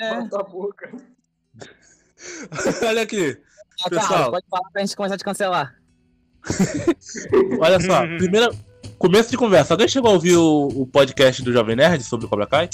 É. Bota a boca. Olha aqui. Ah, tá, Pessoal. pode falar pra gente começar a te cancelar. Olha só. Primeira. Começo de conversa. Alguém chegou a ouvir o, o podcast do Jovem Nerd sobre o Cobra Kai?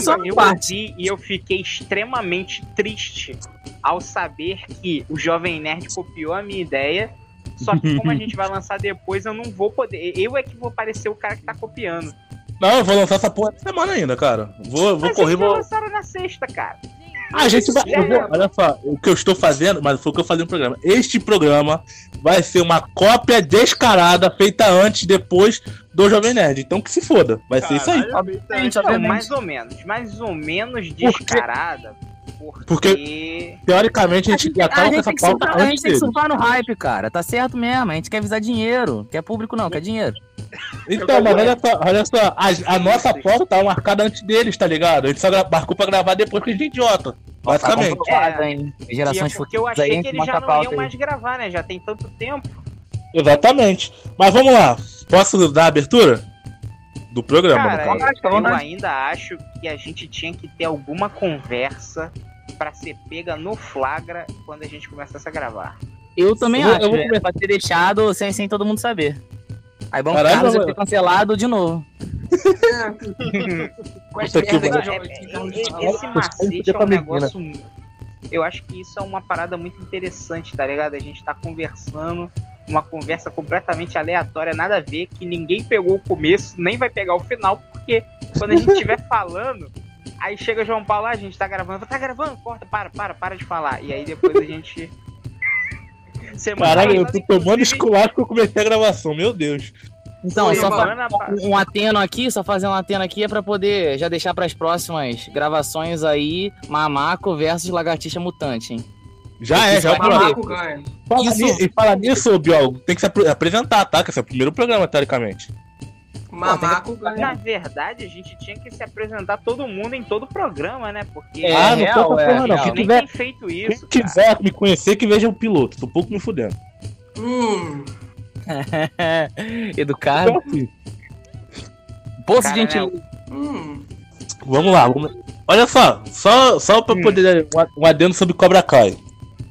Só eu ouvi e eu fiquei extremamente triste ao saber que o Jovem Nerd copiou a minha ideia. Só que como a gente vai lançar depois, eu não vou poder. Eu é que vou parecer o cara que tá copiando. Não, eu vou lançar essa porra essa semana ainda, cara. Vou, vou Mas correr. Vou... lançaram na sexta, cara. A gente vai. eu vou- olha só, o que eu estou fazendo, mas foi o que eu falei no programa. Este programa vai ser uma cópia descarada feita antes e depois do Jovem Nerd. Então que se foda. Vai ser isso aí. Obviamente, Não, obviamente. mais ou menos. Mais ou menos descarada. Porque. Porque- Teoricamente a gente já A tava com essa que pauta surfar, a antes gente tem que surfar no hype, cara. Tá certo mesmo. A gente quer visar dinheiro. Quer público não, quer dinheiro. Então, mas olha só, olha só, a, a nossa pauta tava marcada antes deles, tá ligado? A gente só marcou pra gravar depois porque a gente é idiota. Basicamente. Tá comprovado, hein? E é Gerações porque eu aí, achei gente que eles já não iam aí. mais gravar, né? Já tem tanto tempo. Exatamente. Mas vamos lá. Posso dar a abertura? Do programa. Cara, no caso? fica à eu ainda acho que a gente tinha que ter alguma conversa pra ser pega no flagra quando a gente começasse a gravar. Eu também Eu vou- acho. eu vou é, começar. Pra ter deixado sem, sem todo mundo saber. Aí bom, o Caralho, Carlos vai ser cancelado de novo. Puta que eu É, esse macete é um negócio. Eu acho que isso é uma parada muito interessante, tá ligado? A gente tá conversando, uma conversa completamente aleatória, nada a ver, que ninguém pegou o começo, nem vai pegar o final, porque quando a gente estiver falando, aí chega o João Paulo, ah, a gente tá gravando, tá gravando, corta, para, para, para de falar. E aí depois a gente. Semana Caralho, eu tô tomando esculacho que eu comecei a gravação, meu Deus. Então, só fa- um ateno aqui, só fazer um ateno aqui é pra poder já deixar pras próximas gravações aí, Mamaco versus Lagartixa Mutante, hein? Já é, já é o programa. Ganha. Fala Isso. E fala nisso, Biol, tem que se apre- apresentar, tá? Que esse é o primeiro programa, teoricamente. Mamaco Na ganha. verdade, a gente tinha que se apresentar todo mundo em todo o programa, né? Porque É, ah, não real, tô essa é, porra não. real. Quem nem tiver, tem feito quem isso. cara. quiser me conhecer, que veja o piloto. Tô pouco me fudendo. Hum. Educado. Poço de né. Hum. Vamos lá. vamos- Olha só, só, só pra Hum. poder. Um adendo sobre Cobra Kai.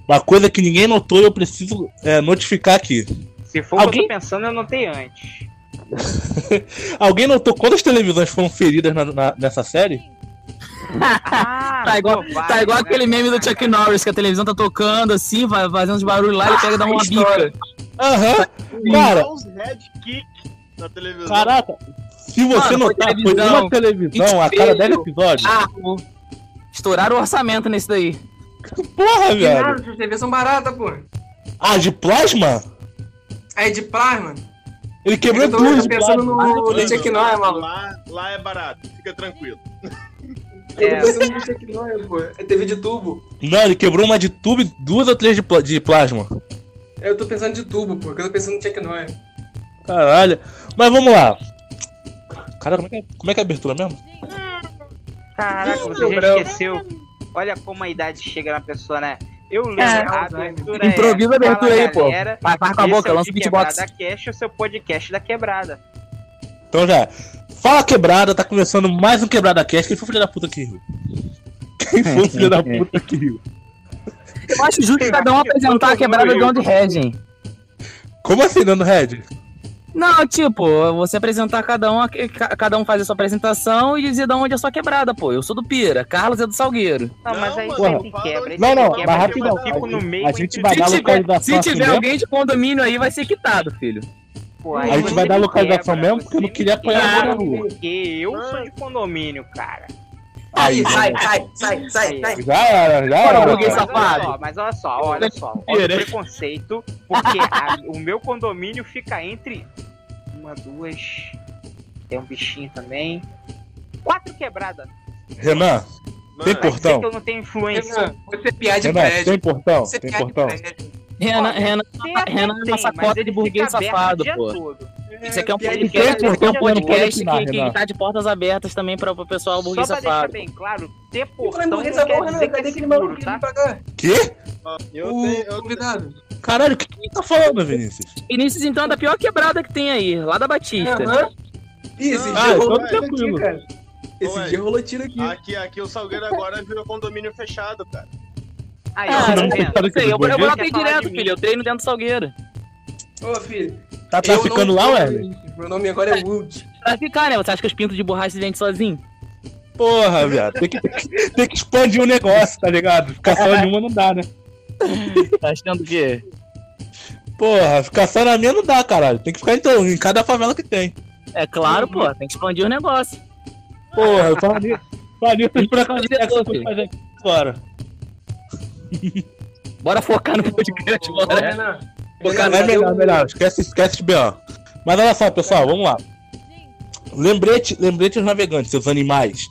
Uma coisa que ninguém notou e eu preciso é, notificar aqui. Se for o que eu Alguém- tô pensando, eu notei antes. Alguém notou quantas televisões foram feridas na- na- nessa série? Ah, Tá igual, vai, tá igual né? aquele meme do Chuck Norris, que a televisão tá tocando assim, vai fazendo uns barulhos lá, ele pega e dá uma história. bica. Aham. Cara, os head kick na televisão. caraca. Se você Mano, foi notar, foi televisão, uma televisão a cada 10 espelho. episódios. Estouraram o orçamento nesse daí. Porra, Que velho. nada, essas TVs são baratas, pô. Ah, de plasma? Aí de plasma. Ele quebrou Eu tô, duas tô de pensando plasma. no no Chuck Norris, maluco. Lá, lá é barato, fica tranquilo. Eu É. tô pensando no. É TV de tubo. Não, ele quebrou uma de tubo e duas ou três de, pla- de plasma. Eu tô pensando de tubo, pô. que Eu tô pensando no Norris. Caralho. Mas vamos lá. Cara, como é que é, como é, que é a abertura mesmo? Caraca, você já esqueceu. Olha como a idade chega na pessoa, né? Eu lembro, É, a abertura Improvisa a é, abertura aí, pô. Vai, vai com a boca, é lança o beatbox. Quebrada Cash, o seu podcast da quebrada. Então já. Fala quebrada, tá começando mais um quebrada cast. Quem foi o filho da puta que riu? Quem foi o filho da puta que riu? Eu acho justo cada um apresentar a quebrada de onde regem. Como assim, dando head? Não, tipo, você apresentar cada um, ca- cada um faz a sua apresentação e dizer de onde é a sua quebrada, pô. Eu sou do Pira, Carlos é do Salgueiro. Não, mas Não, aí mano, sempre fala quebra. onde- esse Não, não, quebra, mas eu rapidão. fico no meio A gente vai Se dar localização se assim tiver mesmo? alguém de condomínio aí, vai ser quitado, filho. Pô, A aí gente você vai dar localização quebra, mesmo, porque eu não você queria apanhar quebra, na rua. Porque eu sou de condomínio, cara. Aí, sai, sai, sai, sai, sai. Já era, já era. mas, olha safado. só, mas olha só, olha só. Olha o preconceito, porque a- o meu condomínio fica entre uma, duas. Tem um bichinho também. Quatro quebradas. Renan, tem Mano, dizer portão? que eu não tenho influência. Renan, Você é piada de Renan, prédio. tem portão? Você é Tem portão? prédio. Renan, Olha, Renan, é cota ele de burguês safado, o dia pô. Isso aqui é um de podcast, é um podcast que, opinar, que Renan. tá de portas abertas também pra, pro pessoal Só burguês pra deixar safado. bem claro, ter Eu portão falei, não quer dizer não. que Cadê é aquele maluco seguro, que tá? Quê? eu O tenho, convidado. Caralho, o que que tá falando, Vinícius? Vinícius, então, é da pior quebrada que tem aí, lá da Batista. Aham. Ih, esse Ah, jogo então vai tranquilo. aqui, cara. Esse Ué. dia rolou tiro aqui. Aqui, aqui o Salgueiro agora virou condomínio fechado, cara. Aí, Ah, tá não, cara, Sei, eu, eu falar direto, filho. Eu treino dentro do Salgueiro. Ô, filho. Tá traficando não lá, ué? Meu nome agora é Wood. Pra ficar, né? Você acha que os pintos de borracha se vendem sozinho? Porra, viado. Tem que, tem que expandir o negócio, tá ligado? Ficar só em uma não dá, né? Tá achando o quê? Porra, ficar só na minha não dá, caralho. Tem que ficar então, em cada favela que tem. É claro, pô. Tem que expandir o negócio. Porra, eu é que eu vou fazer aqui agora. Bora focar no podcast, bora. Renan. Focar É melhor, melhor. Esquece, esquece de B.O. Mas olha só, pessoal, vamos lá. Lembrete, lembrete aos navegantes, seus animais.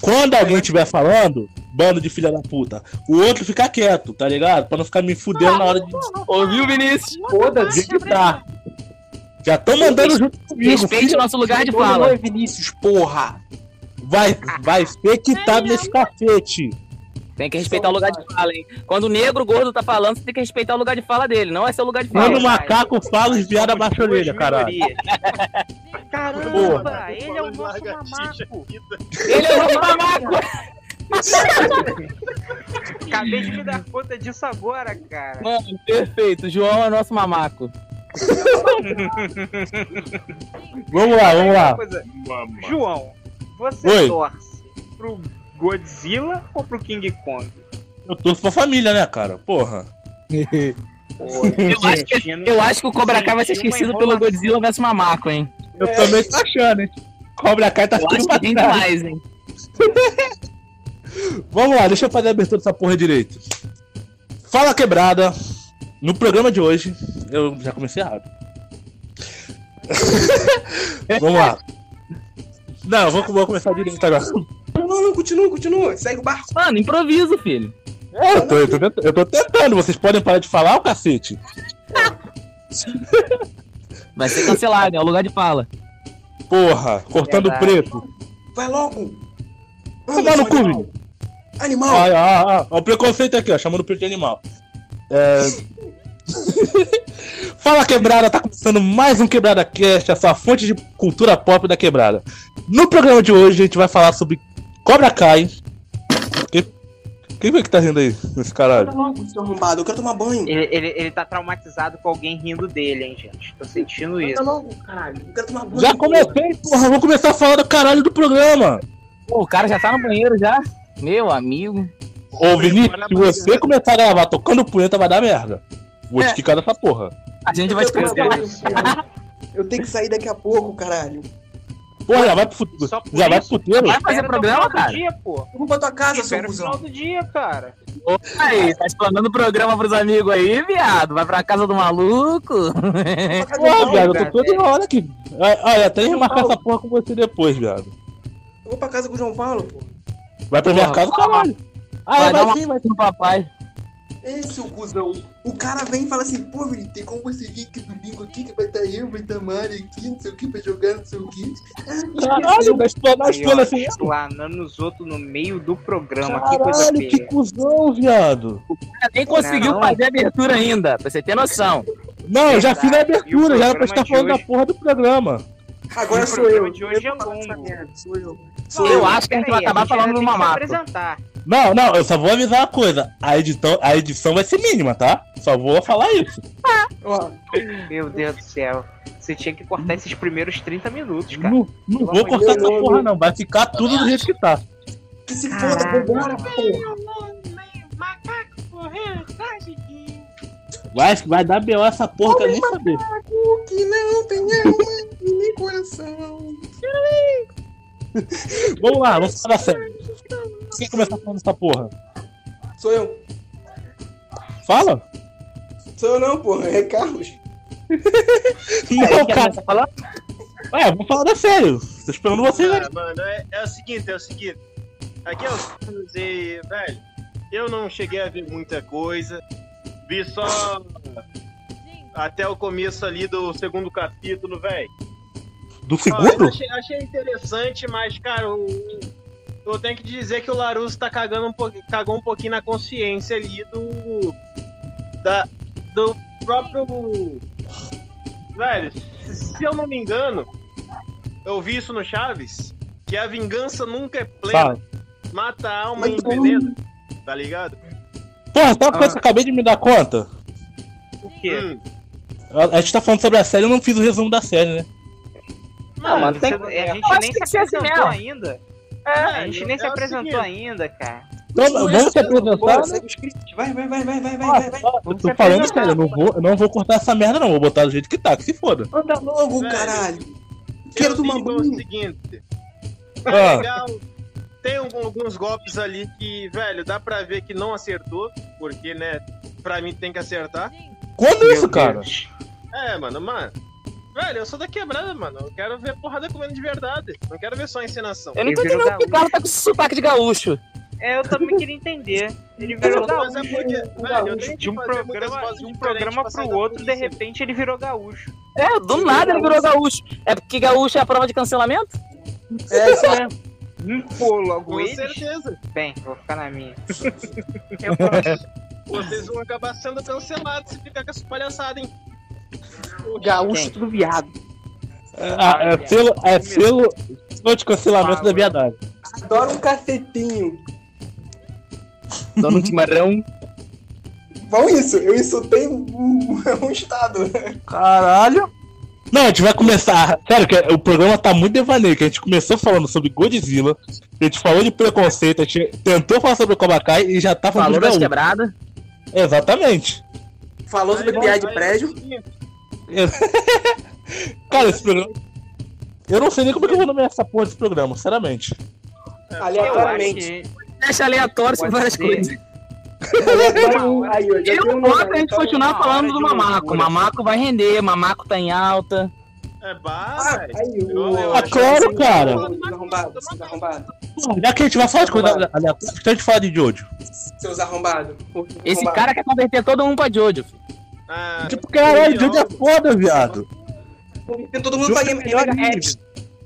Quando alguém estiver falando, bando de filha da puta, o outro fica quieto, tá ligado? Pra não ficar me fudendo na hora de Ouviu, Vinícius? Foda-se. editar. Já tô mandando junto comigo. Respeite filho. nosso lugar de fala. é Vinícius, porra. Vai, vai ser quitado nesse cacete. Tem que respeitar o lugar de fala, hein? Quando o negro gordo tá falando, você tem que respeitar o lugar de fala dele. Não é seu lugar de fala. Quando o macaco fala, os viados abaixam a orelha, caralho. Caramba, Porra. ele é o nosso mamaco. Ele é o nosso mamaco. Acabei de me dar conta disso agora, cara. Mano, perfeito. O João é o nosso mamaco. Vamos lá, vamos lá. João, você Oi. torce pro Godzilla ou pro King Kong? Eu torço pra família, né, cara? Porra. Pô, Eu acho que- Eu acho que o Cobra Kai vai ser esquecido pelo. Godzilla vs Mamaco, hein? Eu também tô achando, hein? Cobra Kai tá Eu tudo acho que demais, hein? Vamos lá, deixa eu fazer a abertura dessa porra direito. Fala quebrada. No programa de hoje, eu já comecei errado. Vamos lá. Não, eu vou, vou começar direito agora. Não, não, não, continua, continua. Segue o barco. Mano, improviso, filho. É, eu, tô, eu, tô, tentando- eu tô tentando, vocês podem parar de falar, o cacete. Vai ser cancelado, é o lugar de fala. Porra, cortando preto. Vai logo. Tomar no cu, animal. Ah, ah, ah, ó, o preconceito aqui, ó, chamando o preto de animal. É... Fala quebrada, tá começando mais um Quebrada Cast, a sua fonte de cultura pop da quebrada. No programa de hoje a gente vai falar sobre Cobra Kai. Quem, quem foi que tá rindo aí, nesse caralho? seu arrombado. Eu quero tomar banho. Ele, ele, ele tá traumatizado com alguém rindo dele, hein, gente? Tô sentindo isso. logo, caralho. Eu quero tomar banho. Já comecei, porra, vou começar a falar do caralho do programa. Pô, o cara já tá no banheiro já. Meu amigo. Ô Vinícius, se você começar a gravar tocando punheta vai dar merda. Vou te É. dessa porra. A gente vai Eu te cancelar. Eu tenho que sair daqui a pouco, caralho. Porra, já vai pro futuro. Já vai pro puteiro. Vai fazer programa, cara? dia, pô. Vou pra tua casa, seu Espera o final cuzão. do dia, cara. Aí, tá explanando o programa pros amigos aí, viado. Vai pra casa do maluco. Porra, viado, eu tô toda hora aqui. Olha, até remarcar essa porra com você depois, viado. Eu vou pra casa com o João Paulo, pô. Vai pra minha casa, caralho. Ah, Vai vai, sim, vai sim. No papai. Ei, seu cuzão. O cara vem e fala assim, pô, menino, tem como você vir aqui domingo aqui, que vai estar eu, vai estar Mari aqui, não sei o que, pra jogar, não sei o que. Caralho, vai explorar ó, assim. explanando os outros no meio do programa. que coisa Caralho, que feia. cuzão, viado. cara nem conseguiu Não. fazer a abertura ainda, pra você ter noção. Não, eu já fiz a abertura, o já era pra estar falando da hoje- porra do programa. Agora O sou eu. programa de hoje é Eu longo. essa merda, Sou eu. Não, Sou eu eu. acho que a gente vai acabar falando se mamaco. apresentar. Não, não, eu só vou avisar uma coisa. A edição, a edição vai ser mínima, tá? Só vou falar isso. Meu Deus do céu. Você tinha que cortar esses primeiros 30 minutos, cara. Não, não vou cortar essa não, porra, não. Vai ficar tudo do jeito que tá. que se foda, vambora, porra. Vai, vai dar B.O. essa porra, quero nem saber. O que não tem alma e nem coração. Vamos lá, vamos falar sério. Quem começar falando essa porra? Sou eu. Fala? Sou eu não, porra. É Carlos. Não, cara. começar falando? É, vou falar da sério. Tô esperando vocês aí. Ah, mano, é, é o seguinte, é o seguinte. Aqui é o e, velho, eu não cheguei a ver muita coisa. Vi só até o começo ali do segundo capítulo, velho. Do segundo? eu achei, achei interessante, mas, cara, o- eu tenho que dizer que o Larusso tá cagando um pouquinho, cagou um pouquinho na consciência ali do. Da, do próprio. Velho, se eu não me engano, eu vi isso no Chaves, que a vingança nunca é plena. Fala. Mata a alma Mas e envenena. Tá ligado? Porra, sabe uma Ah. coisa que eu acabei de me dar conta? O quê? Hum. A, a gente tá falando sobre a série, eu não fiz o resumo da série, né? Não, mano, tem- a gente nem que se assim apresentou mesmo. ainda. É, A gente nem é se apresentou seguinte, ainda, cara. Então, vamos se apresentar. Vai, vai, vai, vai, vai, vai, vai, vai. Eu tô falando sério, eu não vou, eu não vou cortar essa merda, não. Vou botar do jeito que tá, que se foda. Anda logo, Velho. caralho. Quero tomar digo o banho. seguinte. Ah. É legal. Tem alguns golpes ali que, velho, dá pra ver que não acertou. Porque, né, pra mim tem que acertar. Quando Meu isso, cara? Deus. É, mano, mano. Velho, eu sou da quebrada, mano. Eu quero ver porrada comendo de verdade. Não quero ver só encenação. Eu não tô entendendo porque o cara tá com esse sotaque de gaúcho. É, eu também queria entender. Ele virou gaúcho. é porque, velho, eu tenho De um programa, de um pro outro, de repente ele virou gaúcho. É, do nada ele virou gaúcho. É porque gaúcho é a prova de cancelamento? É isso mesmo. Hum, Pô, logo Com eles? certeza. Bem, vou ficar na minha. Eu Vocês vão acabar sendo cancelados se ficar com essa palhaçada, hein? Gaúcho Quem? tudo viado. Ah, é selo, é selo, selo de cancelamento da viadagem. Adoro um cacetinho. Dono um chimarrão. Bom isso, eu insultei um, um estado. Caralho. Não, a gente vai começar. Sério, que o programa tá muito devaneio, que a gente começou falando sobre Godzilla, a gente falou de preconceito, a gente tentou falar sobre o Cobra Kai e já tá falando Falou das quebradas. Exatamente. Falou sobre piada de aí, Cara, esse programa. Eu não sei nem como é que eu vou nomear essa porra desse programa, sinceramente. Eu Aleatoriamente. Deixa aleatório sobre várias ser. coisas. Eu voto nome, a gente continuar falando do Mamaco. Mamaco vai render, Mamaco tá em alta. É bah, Ah, acho claro, assim, cara. Já que a gente vai falar de coisa aleatória, a gente fala de Jojo. Seus arrombados. Esse cara quer converter todo mundo pra Jojo. filho. Ah, Tipo, caralho, Jojo é foda, viado. Todo mundo paga megahertz.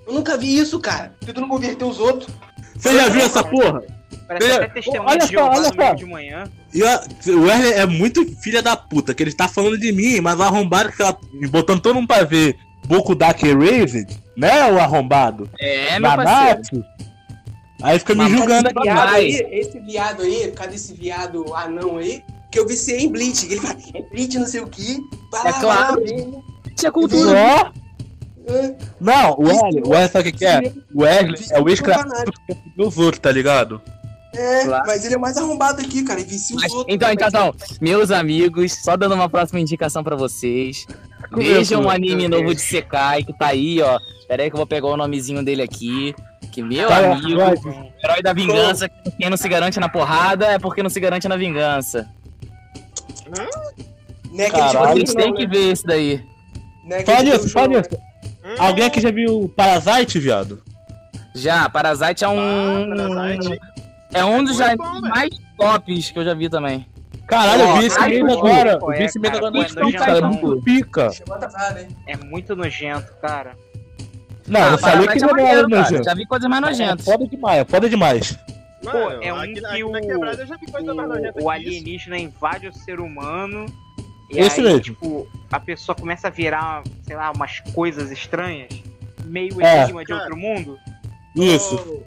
Eu nunca vi isso, cara. Tentando converter os outros. Você já viu essa porra? Parece Olha- até testemunho olha de só, olha no meio só. de manhã. E ó, o Wesley é muito filha da puta, que ele tá falando de mim, mas o arrombado que tá botando todo mundo pra ver Boku Dark Erased, né, o arrombado? É, meu parceiro. Aí fica me Mas julgando Esse aqui. viado vai. aí, esse viado aí, por causa desse viado anão aí, que eu viciei em Bleach. Ele fala, é Bleach não sei o que. Vai É lá, claro. Isso é cultura. É, Não, o Wesley, o Wesley sabe o que, que é? O Wesley é o ex-craque dos outros, tá ligado? É, Claro. mas ele é mais arrombado aqui, cara. E vicia os Mas- outros. então, então, então, meus amigos, só dando uma próxima indicação pra vocês. Vejam um anime novo de Sekai que tá aí, ó. Pera aí que eu vou pegar o nomezinho dele aqui. Que meu Vai, amigo, herói da vingança, quem não se garante na porrada é porque não se garante na vingança. Né, aquele Caralho. Vocês tipo têm não, que né? ver isso daí. Né, Fala isso, show. fala isso. hum, Alguém aqui já viu Parasite, viado? Já, Parasite é um. Ah, Parasite. É um dos É já bom, velho. mais tops que eu já vi também. Caralho, eu vi esse pô, agora. Eu vi é, esse cara, agora no é cara. É muito pica. Hein? É muito nojento, cara. Não, eu Ah, falei que é não era nojento. Já vi coisas mais É nojentas. foda demais, é foda demais. Mano, Pô, é um aqui, que aqui o- na quebrada já O, o que isso. alienígena invade o ser humano. E Esse aí, mesmo. tipo, a pessoa começa a virar, sei lá, umas coisas estranhas. Meio É. enigma de outro mundo. Isso.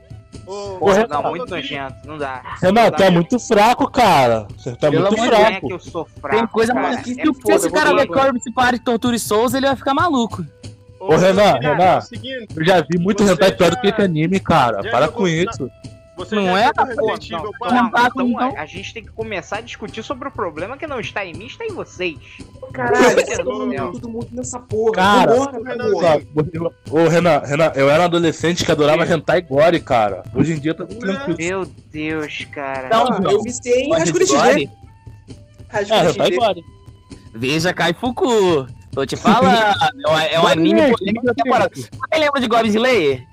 Ô, ô, Porra, Renato. não, muito nojento. Não dá. Renato, é muito fraco, cara. Você tá Pelo muito Não é fraco. que eu sou fraco. Tem coisa cara. mais é se foda, esse vou cara falar ver Corby se para de Tortura e Souza, ele vai ficar maluco. ô, Renan, Renan. é Eu já vi muito Você hentai pior do já- que esse anime, cara. já Para com na- isso. Você Não é? Pô, Não, 4? Não, tá então, então. a gente tem que começar a discutir sobre o problema que não está em mim, está em vocês. Caralho, todo do mundo, nessa porra. Cara. Ô, Renan, Renan, eu era um adolescente que adorava hentai gore, cara. Hoje em dia eu tô tranquilo. Meu Deus, cara. Então, Ah, eu viciei em Rascunho XD. Rascunho É, hentai XD. gore. Veja Kaifuku. Tô te falando. É um, é anime polêmico da temporada. Você lembra de Goblin Slayer?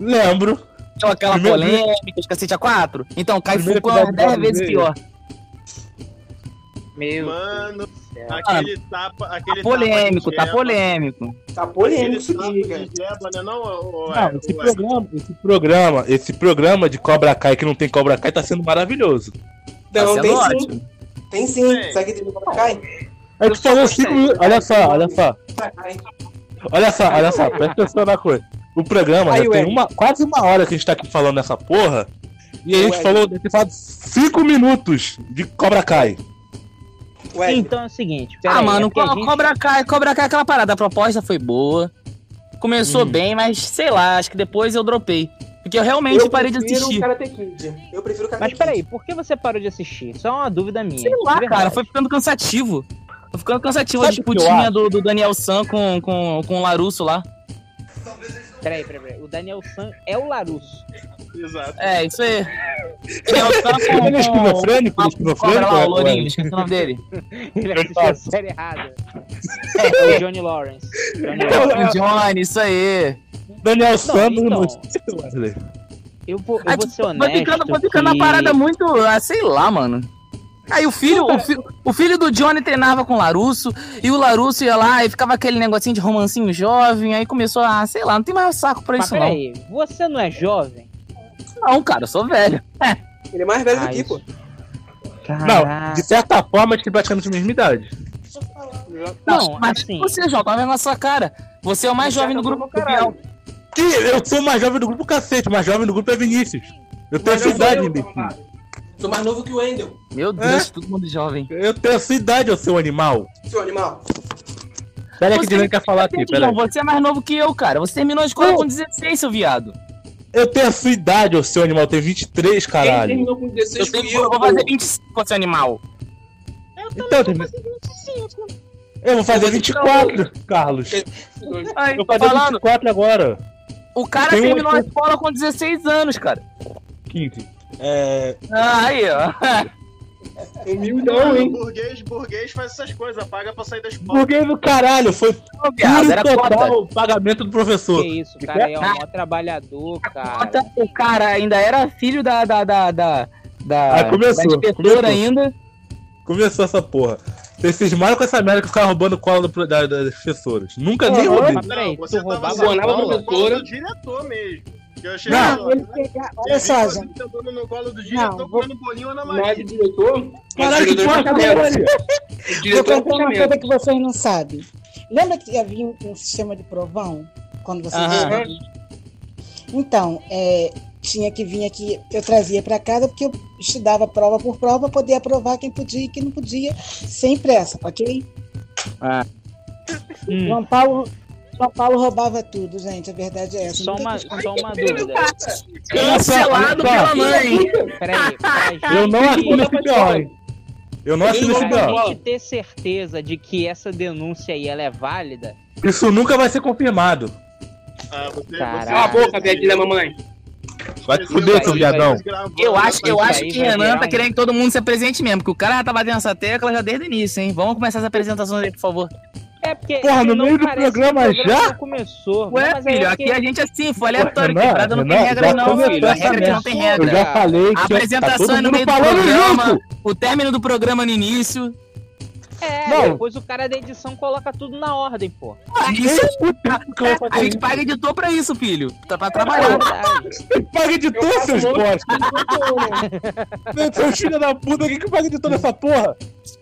Lembro. Tinha aquela Primeiro- polêmica de cacete a 4? Então, Primeiro Kaifuku é episódio de 10 Goblin vezes Slayer. pior. Meu Mano, céu. aquele tapa. Aquele Tá polêmico, tapa tá polêmico. Tá polêmico isso aqui, cara. jeba, né? Não, ô, Não, é, esse ô, é. programa, esse programa, esse programa de Cobra Kai que não tem Cobra Kai tá sendo maravilhoso. Tá Não, sendo tem sim. ótimo. Tem sim. Tem. Segue dele pra cai. A gente falou cinco minutos. Olha só, olha só. Olha só, olha só, presta atenção na coisa. O programa Aí, já tem uma, quase uma hora que a gente tá aqui falando nessa porra. E a gente falou, deve ter falado 5 minutos de Cobra Kai. Ué, Então é o seguinte, Ah, peraí, mano, é co- gente- Cobra Kai, Cobra Kai é aquela parada, a proposta foi boa. Começou Hum. bem, mas sei lá, acho que depois eu dropei. Porque eu realmente eu parei de assistir. Eu prefiro o Karate Mas peraí, por que você parou de assistir? Isso é uma dúvida minha. Sei lá, cara, foi ficando cansativo. Foi ficando cansativo a Sabe eu disputinha do, do Daniel San com, com, com o Larusso lá. Peraí, peraí, peraí. O Daniel San é o Larusso. Exato. É, isso aí. Daniel San com, Ele é esquizofrênico? Ele é esquizofrênico? lá, o é, Lourinho, esqueci o nome dele. Ele assistiu a série errada. É o Johnny Lawrence. Johnny Lawrence. O Johnny, isso aí. Daniel Santos então. no. Eu vou, eu Aí, vou ser honesto. Foi ficando, foi ficando que... uma parada muito, ah, sei lá, mano. Aí o filho, o, fi- o filho do Johnny treinava com o Larusso, e o Larusso ia lá e ficava aquele negocinho de romancinho jovem, aí começou a, sei lá, não tem mais saco pra Mas isso não. peraí, você não é jovem? Não, cara, eu sou velho. Ele é mais velho Ah, do que, isso. pô. Não, de certa forma, acho que praticamente a mesma idade. Não, mas assim- você, João, vendo na sua cara. Você é o mais De jovem do grupo. caralho. Que eu sou o mais jovem do grupo, cacete. O mais jovem do grupo é Vinícius. Eu tenho a sua Mas eu idade, arrombado. Sou mais novo que o Wendel, Meu Deus, todo mundo jovem. Eu tenho a sua idade, ô seu animal. seu animal. Pera aí que o Dylan quer falar aqui, pera João, aí. você é mais novo que eu, cara. Você terminou a escola Não. com 16, seu viado. Eu tenho a sua idade, ô seu animal. Eu tenho 23, Quem caralho. terminou com 16 Eu, fui tenho, eu. eu vou fazer 25, seu animal. Então, eu tenho... Eu vou fazer 24, Carlos. Aí, Eu vou fazer falando. 24 agora. O cara terminou a escola com 16 anos, cara. 15. É. Ah, aí, ó. Humildão, hein? burguês, burguês faz essas coisas, paga pra sair da escola. Burguês do caralho, foi puro era total cota. o pagamento do professor. Que isso, o cara aí é um maior trabalhador, cara. Cota, O cara ainda era filho da. da, da, da, da, Ah, começou, da inspetora começou. ainda. Começou essa porra. Vocês cismaram com essa merda que ficava roubando cola do- da- das professoras. Nunca nem Aham. roubei. Não, você tu tava roubava subornava sentando a no colo professora. do diretor mesmo. Que eu Não, ele né? pega- Eu Olha só, gente. sentando no colo do diretor, Não, vou- comendo bolinho é Maria. do diretor, mas Caralho, o que diretor porra que? O Vou diretor contar uma coisa que vocês não sabem. Lembra que havia um, sistema de provão? Quando vocês eram? Então, é, tinha que vir aqui, eu trazia para casa porque eu estudava prova por prova para poder aprovar quem podia e quem não podia, sem pressa, ok? Hum, João Paulo, João Paulo roubava tudo, gente, a verdade é essa. só, uma, quis- só uma dúvida. Cancelado pela mãe. Peraí, pra Eu não assino esse hein? Eu não assino esse pra BO. gente ter certeza de que essa denúncia aí ela é válida, Isso nunca vai ser confirmado. Ah, você, Caraca. Cala a boca, viadinha da mamãe. Vai te fuder, seu viadão. Eu acho, eu acho que Renan tá querendo que todo mundo se apresente mesmo, porque o cara já tá batendo essa tecla já desde o início, hein? Vamos começar as apresentações aí, por favor. É porque. Porra, no meio do programa já? começou. Ué, Não, filho, é aqui a gente é assim, foi aleatório, Renan, quebrada não tem regra não, filho. A regra não tem merda. Eu regra. já falei A que tá apresentação é no meio do programa, junto. o término do programa no início. É, Não. depois o cara da edição coloca tudo na ordem, pô. Isso, que eu vou a gente paga editor pra isso, filho. Tá pra É trabalhar. verdade. Paga tudo, seus bosta. Seus filhos da puta, quem que paga de toda essa porra?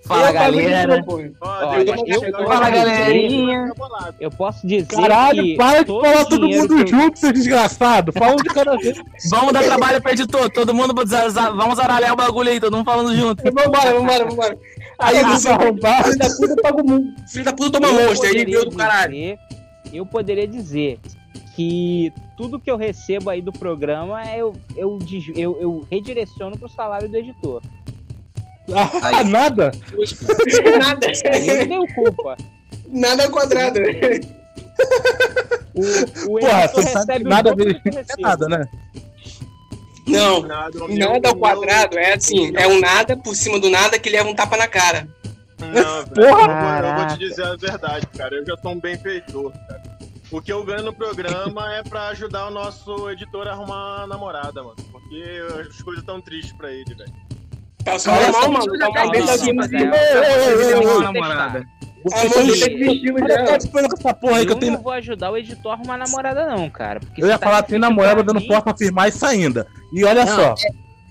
Fala, Eu galera. editor. Ó, eu, eu- eu- Fala, galerinha. Eu posso dizer Caralho, que para de todo falar todo mundo eu- junto, seu desgraçado. Fala um de cada vez. Vamos dar trabalho pro editor, todo mundo vamos zaralhar o bagulho aí, todo mundo falando junto. Vambora, vambora, vambora. Aí Aí você arrombar. filho da puta paga o mundo. Filho da puta toma monstro aí, veio do caralho. Eu poderia dizer que tudo que eu recebo aí do programa eu, eu, eu, eu redireciono pro salário do editor. Ah, nada? Nada. Eu não tenho culpa. Nada quadrado. O, o Porra, recebe nada é nada, né? Não. Nada, Nada ao quadrado é assim, é um nada por cima do nada que leva um tapa na cara. Não, velho, eu, vou, eu vou te dizer a verdade, cara. Eu já sou um benfeitor, cara. O que eu ganho no programa é pra ajudar o nosso editor a arrumar a namorada, mano. Porque as coisas tão tristes pra ele, velho. Tá só só mano. Tá uma é- é. namorada. A mãe tá desistindo Olha, já. tá esperando com essa porra aí que eu Eu tenho. não vou ajudar o editor a arrumar namorada, não, cara. Eu ia tá falar, tem namorada dando porta pra afirmar isso ainda. E olha Não, só,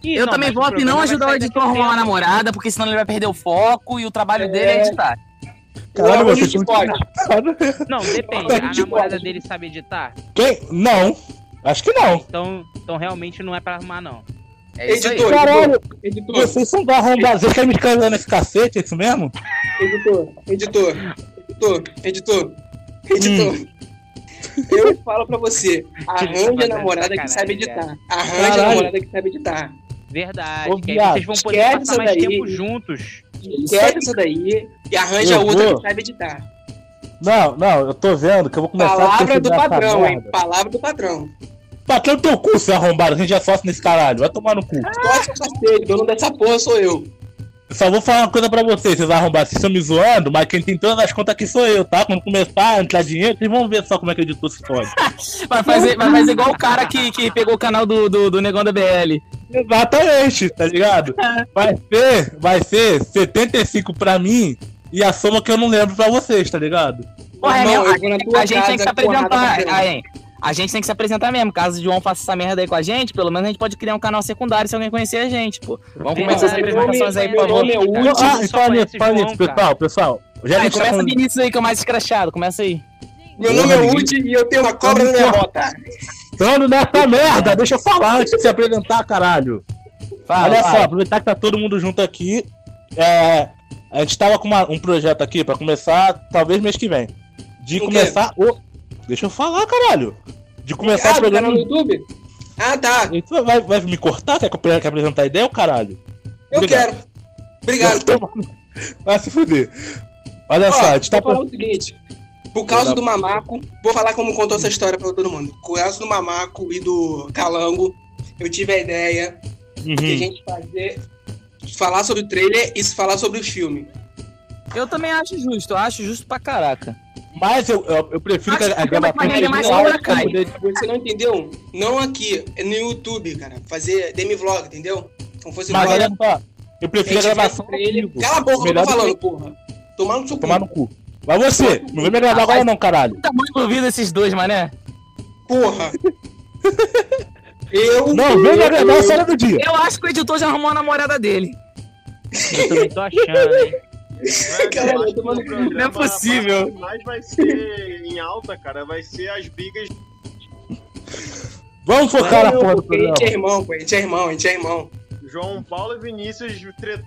Ih, Eu não, também em não vai ajudar o editor a arrumar uma namorada, porque senão ele vai perder o foco e o trabalho dele é editar. Caralho, Logo você no Discord. Não, depende. A namorada dele sabe editar? Quem? Não. Acho que não. Então, então realmente não é pra arrumar, não. É isso aí. Editor, Caralho, editor, vocês são da arrombados. Vocês querem me escrever nesse cacete, é isso mesmo? Editor, editor, editor, editor, editor. Hum. Eu falo pra você, arranja Tá namorada que sabe editar. Arranja Caralho. namorada que sabe editar. Verdade. Ô, que vocês vão poder passar isso mais daí. tempo juntos. Esquece isso daí e arranja Eu outra vou. que sabe editar. Não, não, eu tô vendo que eu vou começar a Palavra do pesquisar essa padrão, hein? Palavra do padrão. Patrão teu cu, seu arrombado. A gente é sócio nesse caralho. Vai tomar no cu. Sócio parceiro, dono dessa porra sou eu. Só vou falar uma coisa pra vocês, vocês arrombados. Vocês estão me zoando, mas quem tem todas as contas aqui sou eu, tá? Quando começar a entrar dinheiro, vocês vão ver só como é que o editor se fode. Vai fazer, vai fazer igual o cara que, que pegou o canal do, do, do Negão da BL. Exatamente, tá ligado? Vai ser, vai ser 75 pra mim e a soma que eu não lembro pra vocês, tá ligado? Porra, é tua A gente tem que se apresentar. Aí, a gente tem que se apresentar mesmo. Caso o João faça essa merda aí com a gente, pelo menos a gente pode criar um canal secundário se alguém conhecer a gente, pô. Vamos começar as apresentações aí, meu por favor. nome é Udi. Ah, e fala nisso, pessoal, pessoal. Já Aí, começa falando- Vinícius aí, que é o mais escrachado. Começa aí. Meu nome é Woody e eu tenho uma cobra na minha bota. Falando nessa merda, deixa eu falar antes de se apresentar, caralho. Fala, Olha fala. só, aproveitar que tá todo mundo junto aqui. É, a gente tava com uma- um projeto aqui pra começar, talvez mês que vem. De O quê? começar o. Deixa eu falar, caralho. De começar Ah, o programa. no YouTube? Ah, tá. Isso vai, vai me cortar? Quer, que eu- quer apresentar a ideia, ou caralho? Eu Obrigado. quero. Obrigado. Vai se fuder. Olha Ó, só, a gente tá. vou falar o seguinte. Por causa do Mamaco, vou falar como contou essa história pra todo mundo. Por causa do Mamaco e do Calango, eu tive a ideia de a Uhum. gente fazer. Falar sobre o trailer e falar sobre o filme. Eu também acho justo, eu acho justo pra caraca. Mas eu, eu, eu prefiro que a, a Acho que gravação vai render mais seja pra Caio. poder- Você não entendeu? Não aqui, é no YouTube, cara. Fazer demi-vlog, entendeu? Como fosse Mas vlog. olha só, eu prefiro a gravação. vivo. Cala a boca que eu Melhor tô do falando, porra. Tomar no seu cu. Tomar no cu. Mas você, não vem me agradar agora não, caralho. Tá muito envolvido esses dois, mané. Porra. Eu. Não, vem me agradar a hora do dia. Eu acho que o editor já arrumou a namorada dele. Eu também tô achando, hein? Programa, Não é possível. parte que mais vai ser em alta, cara, vai ser as brigas. Vamos focar na Não, porra do porque A gente é programa. irmão, pô. A gente é irmão, a gente é irmão. João Paulo e Vinícius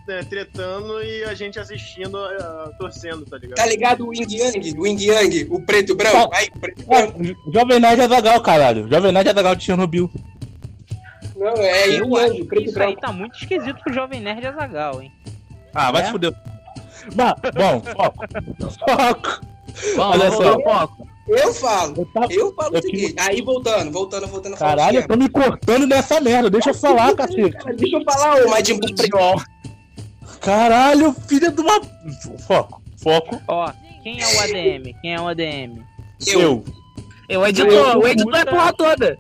eh, tretando e a gente assistindo, eh, torcendo, tá ligado? Tá ligado o Yin Yang? O Yang, o preto e o branco? Aí, o preto e branco. Jovem Nerd é Zagal, caralho. Jovem Nerd é Zagal de Chernobyl. Não, é Yin Eu acho Yang, preto e isso aí branco. tá muito esquisito pro Jovem Nerd Azagal, hein? Ah, vai É? se fuder. Mas, bom, foco. Foco. Vamos, Olha só. foco. Eu falo. Eu tava- Eu falo Eu o seguinte. Aí, voltando, voltando, voltando. Caralho, eu tô me cortando nessa merda. Deixa eu falar, cacete. Deixa eu falar, ô Buu preto. Caralho, filha de uma. Foco. Foco. Ó, quem é o ADM? Quem é o ADM? Eu. Eu, o editor, o editor é a porra toda.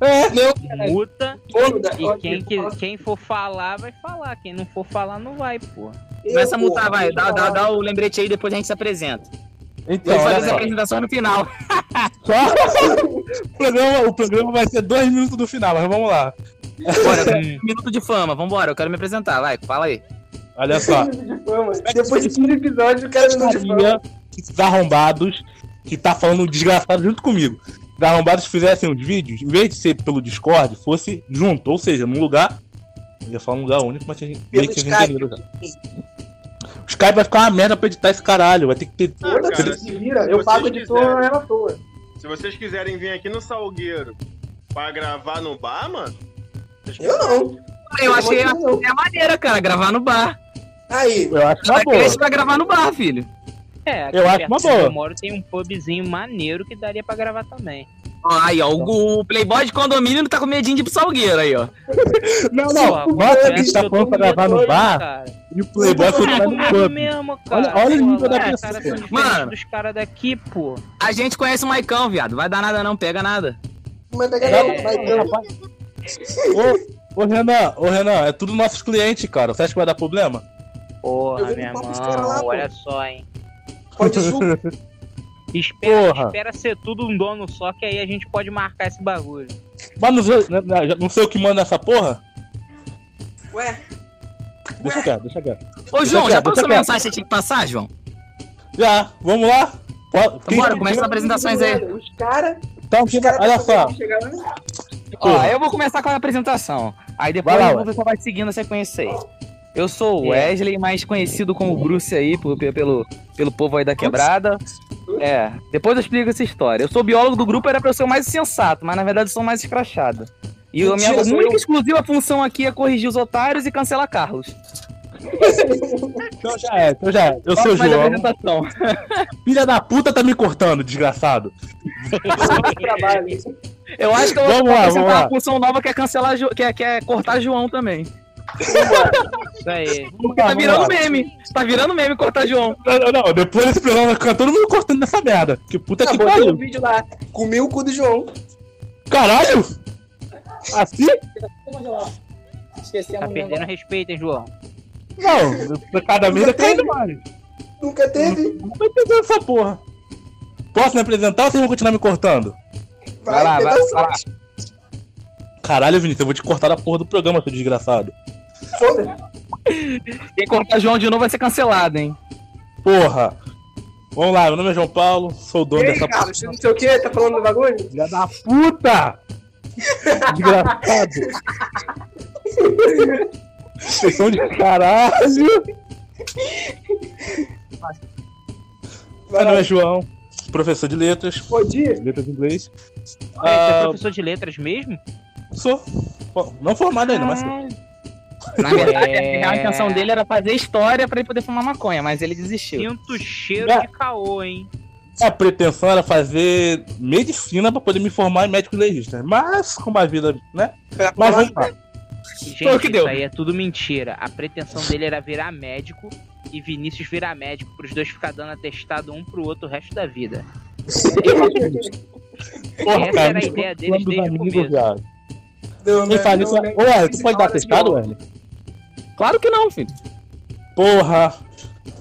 É. Não. Muta. E quem, que, falo- quem for falar, vai falar. Quem não for falar, não vai, pô. Começa a mutar, vai. Dá, dá, dá o lembrete aí, depois a gente se apresenta. Então, olha fazer as só. apresentações no final. Só- o, programa, o programa vai ser dois minutos do final, mas vamos lá. Bora, um minuto de fama, vambora, eu quero me apresentar, vai, fala aí. Olha só. De fama. Depois de 15 episódios, o cara não de fama. Que esses arrombados que tá falando desgraçado junto comigo. Os arrombados fizessem os vídeos, em vez de ser pelo Discord, fosse junto, ou seja, num lugar. Eu ia falar um lugar único, mas vocês meio que vocês Skype. entenderam já. O Skype vai ficar uma merda pra editar esse caralho. Vai ter que ter. Ah, cara, se vira. se Eu pago o editor quiserem. ela à toa. Se vocês quiserem vir aqui no Salgueiro pra gravar no bar, mano. Eu não. Eu achei a, é maneira, cara, gravar no bar. Aí. Eu acho uma Vai boa. vai gravar no bar, filho. É, Eu acho uma boa. Eu moro tem um pubzinho maneiro que daria pra gravar também. Ó, aí, ó, o, o Playboy de condomínio não tá com medinho de ir pro salgueiro aí, ó. Não, Pô, não. agora Nossa, a gente que tá falando tô pra gravar no bar cara. e o Playboy foi É lá no comigo pub. mesmo, Olha- cara. olha o Pô, nível da lá, pessoa. Os caras são diferentes Mano. dos caras daqui, pô. A gente conhece o Maicão, viado. Vai dar nada não, pega nada. Mas pega É. Ô, ô Renan, ô Renan, é tudo nossos clientes, cara. Você acha que vai dar problema? Porra, lá, pô. olha só, hein. Pode subir. Espera, Porra. espera ser tudo um dono só, que aí a gente pode marcar esse bagulho. Mas não, sei- não- não- não sei o que manda nessa porra? Ué, Deixa quieto, deixa quieto. Ô, Deixa João, já quieto, passou a deixa mensagem que você tinha que passar, João? Já, vamos lá? Então, bora, começa as apresentações aí. Os caras. Então, Os caras olha só. chegar lá. Ó, eu vou começar com a apresentação. Aí depois Vai lá, o pessoal vai seguindo a sequência aí. Eu sou o Wesley, mais conhecido como Bruce aí, por- pe- pelo, pelo povo aí da quebrada. É, depois eu explico essa história. Eu sou biólogo do grupo, era pra eu ser o mais sensato, mas na verdade eu sou mais escrachado. E a minha única eu. exclusiva função aqui é corrigir os otários e cancelar Carlos. Então já é, então já é. Eu sou o João. apresentação. Filha da puta tá me cortando, desgraçado. Eu acho que eu Vamos vou lá, acrescentar vamos lá. uma função nova que é cancelar, que é, que é cortar João também. Isso aí. Tá virando meme. Tá virando meme cortar João. Não, não, não, depois desse programa vai ficar todo mundo cortando nessa merda. Que puta Ah, que botei um pariu. vídeo lá. Comi o cu do João. Caralho! Assim? Esquecemos Tá o perdendo respeito, hein, João? Não, cada vez é caindo mais. Nunca teve. Tô entendendo essa porra. Posso me apresentar ou vocês vão continuar me cortando? Vai lá, vai, vai lá. Caralho, Vinícius, eu vou te cortar da porra do programa, seu desgraçado. Quem cortar João de novo vai ser cancelado, hein? Porra! Vamos lá, meu nome é João Paulo, sou o dono aí, dessa Carlos, não sei o que, tá falando do bagulho? Filha da puta! Desgraçado! Vocês são de caralho! Meu nome é João, professor de letras, Podia. letras em inglês. Ah, você é Ah, professor de letras mesmo? sou. Bom, Não formado ainda, mas. Na verdade, É. a real intenção dele era fazer história pra ele poder fumar maconha, mas ele desistiu. Sinto cheiro É. de caô, hein? A pretensão era fazer medicina pra poder me formar em médico legista. Mas, como a vida, né? Mas vamos lá. Gente, Foi o que isso deu. aí é tudo mentira. A pretensão dele era virar médico e Vinícius virar médico pros dois ficar dando atestado um pro outro o resto da vida. Porra, Essa cara, era a ideia deles desde o começo. viado. Não, Quem faz isso? não, Ô, Wesley, tu pode dar atestado, Wesley? Claro que não, filho. Porra!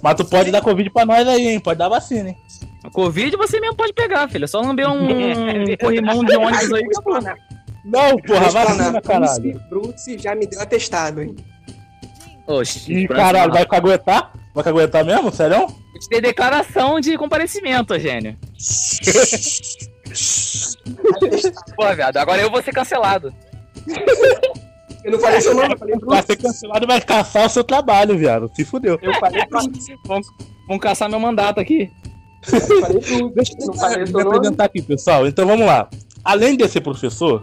Mas tu pode dar Covid pra nós aí, hein? Pode dar vacina, hein? A Covid você mesmo pode pegar, filho. É só lamber um corrimão de ônibus aí. Não, porra, vacina, caralho. Bruce, Bruce já me deu atestado, hein? Oxi, Ih, caralho, vai caguetar? Vai caguetar mesmo? Sério? Tem declaração de comparecimento, gênio. Pô, viado, agora eu vou ser cancelado. Eu não falei seu nome, eu falei Vai ser cancelado e vai caçar o seu trabalho, viado. Se fudeu. Eu falei Bruce. Vão caçar meu mandato aqui. Eu falei Bruce. Deixa eu falei me apresentar aqui, pessoal. Então vamos lá. Além de ser professor,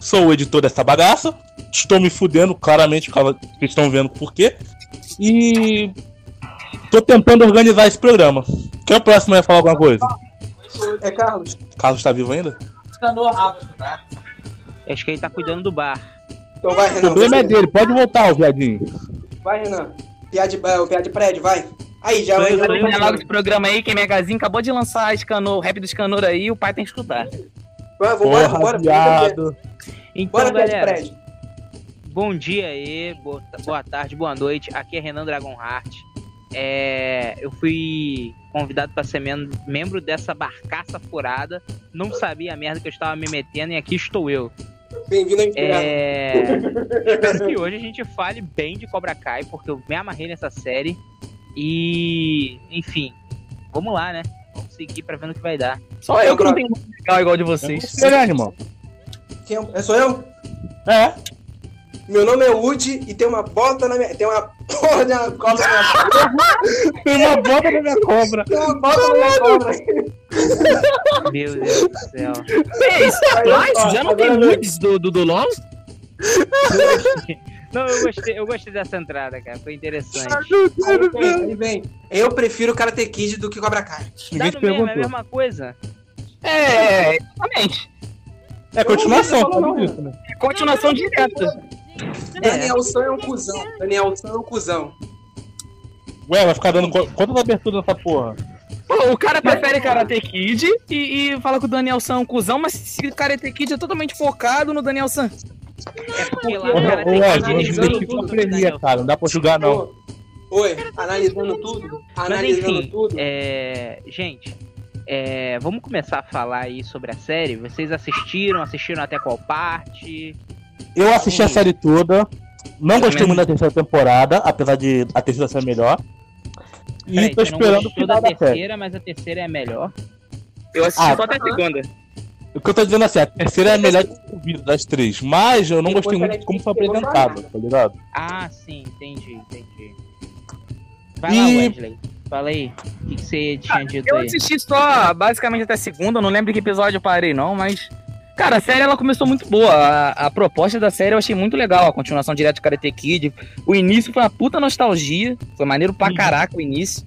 sou o editor dessa bagaça. Estou me fudendo, claramente, vocês estão vendo por quê. E tô tentando organizar esse programa. Quem é o próximo a falar alguma coisa? É Carlos. Carlos tá vivo ainda? Acho que ele tá cuidando do bar. Então vai, O Renan. problema é dele, pode voltar, o viadinho. Vai, Renan. Piada de, o piada de prédio, vai. Aí, já sou eu, Terminar sou logo esse programa aí, que a Magazine acabou de lançar Escanor, o rap do Escanor aí, o pai tem que escutar. Vai, vambora, Porra, vambora. viado. Então, Bora, galera, prédio. bom dia aí, boa, boa tarde, boa noite. Aqui é Renan Dragonheart. É, eu fui convidado para ser mem- membro dessa barcaça furada. Não sabia a merda que eu estava me metendo e aqui estou eu. Bem-vindo Inspirado. É, espero que hoje a gente fale bem de Cobra Kai, porque eu me amarrei nessa série. E, enfim, vamos lá, né? Vamos seguir pra ver no que vai dar. Só eu que não tenho nome legal igual de vocês. Você, né, irmão? Quem é? É, sou eu? É. Meu nome é Woody e tem uma bota na minha. Tem uma porra de uma cobra na minha Tem uma bota na minha cobra. Tem uma bota na minha cobra. Meu Deus do céu. É já não tem agora nudes do, do, do LOL? Não, eu gostei, eu gostei dessa entrada, cara. Foi interessante. Aí vem, aí vem. Eu prefiro Karate Kid do que Cobra Kai. Ninguém Dá te no mesmo, é a mesma coisa. É, exatamente. É continuação, não né? É continuação direta. Danielson é um cuzão. Danielson é um cuzão. Ué, vai ficar dando qu- quantas aberturas nessa porra? Pô, o cara prefere Karate Kid e, e fala que o Daniel San é um cuzão, mas Karate Kid é totalmente focado no Daniel San. É porque lá o cara tem que a cara. Não dá pra julgar, não. Oi, analisando tudo. Mas Analisando enfim, tudo. é, gente, é, vamos começar a falar aí sobre a série. Vocês assistiram? Assistiram até qual parte? Eu assisti a Sim. série toda. Não gostei muito da terceira temporada, apesar de a terceira ser melhor. E Peraí, tô esperando o final da da série. terceira, mas a terceira é a melhor. Eu assisti Ah, só até a segunda. O que eu tô dizendo assim, a terceira é a melhor desenvolvida das três, mas eu não Depois gostei muito de como foi apresentada, tá ligado? Ah, sim, entendi, entendi. Vai E- lá, Wesley. Fala aí. O que, que você tinha dito Eu aí? assisti só basicamente até a segunda, eu não lembro que episódio eu parei, não, mas. Cara, a série ela começou muito boa. A, a proposta da série eu achei muito legal. A continuação direta de Karate Kid. O início foi uma puta nostalgia. Foi maneiro pra Uhum. caraca o início.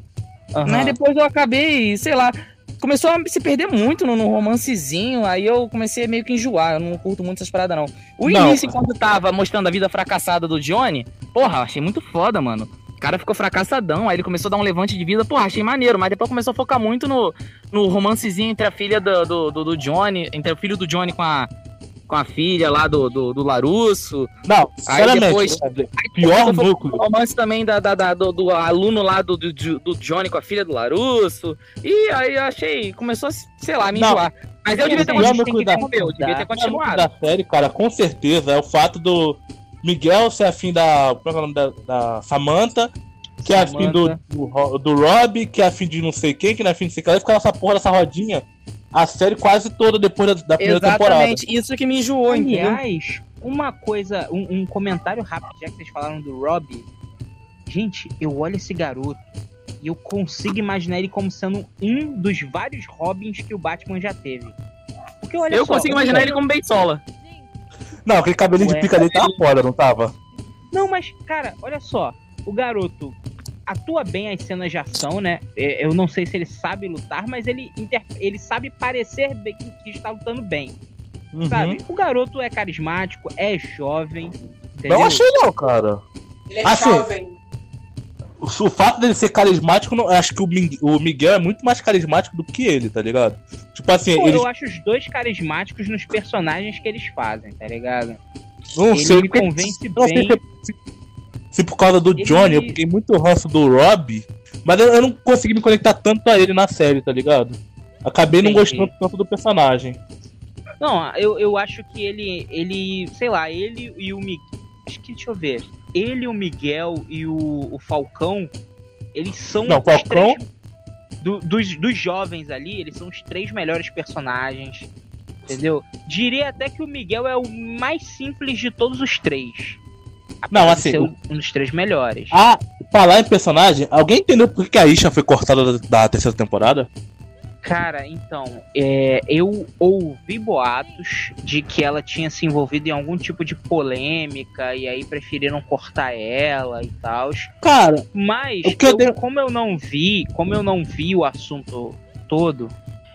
Aham. Mas depois eu acabei, sei lá. Começou a se perder muito no, no romancezinho, aí eu comecei a meio que enjoar, eu não curto muito essas paradas não. O Não. início, enquanto tava mostrando a vida fracassada do Johnny, porra, achei muito foda, mano. O cara ficou fracassadão, aí ele começou a dar um levante de vida, porra, achei maneiro, mas depois começou a focar muito no, no romancezinho entre a filha do, do, do- do Johnny, entre o filho do Johnny com a, com a filha lá do, do, do Larusso. Não, sinceramente, depois- Wesley, pior Depois foi núcleo. O romance também da, da- da- do, do aluno lá do, do, do Johnny com a filha do Larusso. E aí eu achei, começou a, sei lá, me Não. enjoar. Mas eu devia ter O pior continuado, núcleo da- eu devia ter O continuado. da série, cara, com certeza, é o fato do Miguel ser afim da. Como é que é o nome da, da Samantha, que é afim do, do, do Rob, que é afim de não sei quem, que não é afim de sei quem. Aí fica nessa porra dessa rodinha a série quase toda depois da, da primeira temporada. Exatamente, isso que me enjoou, entendeu? Aliás, uma coisa, um, um comentário rápido, já que vocês falaram do Rob. Gente, eu olho esse garoto e eu consigo imaginar ele como sendo um dos vários Robins que o Batman já teve. Porque olha Eu só, consigo imaginar ele como Bensola. Não, aquele cabelinho Ué. de pica dele tava foda, não tava? Não, mas, cara, olha só. O garoto atua bem as cenas de ação, né? É, Eu não sei se ele sabe lutar, mas ele, inter- ele sabe parecer bem que está lutando bem, Uhum. sabe? O garoto é carismático, é jovem, entendeu? Não achei não, cara. Ele é Ah, sim. jovem. O, fato dele ser carismático, não- acho que o, o Miguel é muito mais carismático do que ele, tá ligado? Tipo assim, Pô, ele eu acho os dois carismáticos nos personagens que eles fazem, tá ligado? não ele sei me convence não sei bem. se, se- se por causa do Ele- Johnny, eu fiquei muito ranço do Rob, mas eu, eu não consegui me conectar tanto a ele na série, tá ligado? Acabei não Entendi. gostando tanto do personagem. Não, eu, eu acho que ele, ele, sei lá, ele e o Miguel. Acho que, deixa eu ver. Ele, o Miguel e o, o Falcão, eles são Não, os Falcão- três- do- dos, dos jovens ali, eles são os três melhores personagens. Entendeu? Diria até que o Miguel é o mais simples de todos os três. Não, assim, ser o- um dos três melhores. Ah, falar em personagem, alguém entendeu por que a Isha foi cortada da, da terceira temporada? Cara, então, é, eu ouvi boatos de que ela tinha se envolvido em algum tipo de polêmica e aí preferiram cortar ela e tal. Cara, Mas O que eu eu- dei- como eu não vi, como eu não vi o assunto todo,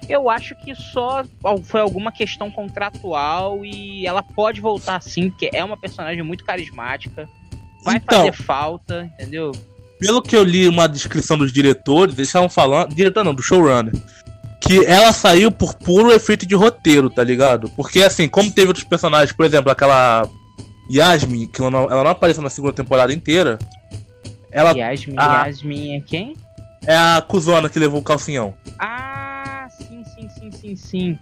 eu acho que só foi alguma questão contratual e ela pode voltar sim, porque é uma personagem muito carismática. Vai Então. fazer falta, entendeu? pelo que eu li uma descrição dos diretores, eles estavam falando. Diretor não, do showrunner. Que ela saiu por puro efeito de roteiro, tá ligado? Porque assim, como teve outros personagens, por exemplo, aquela Yasmin, que ela não, ela não apareceu na segunda temporada inteira. Ela Yasmin, Ah. Yasmin é quem? é a cuzona que levou o calcinhão. Ah, sim, sim, sim, sim, sim.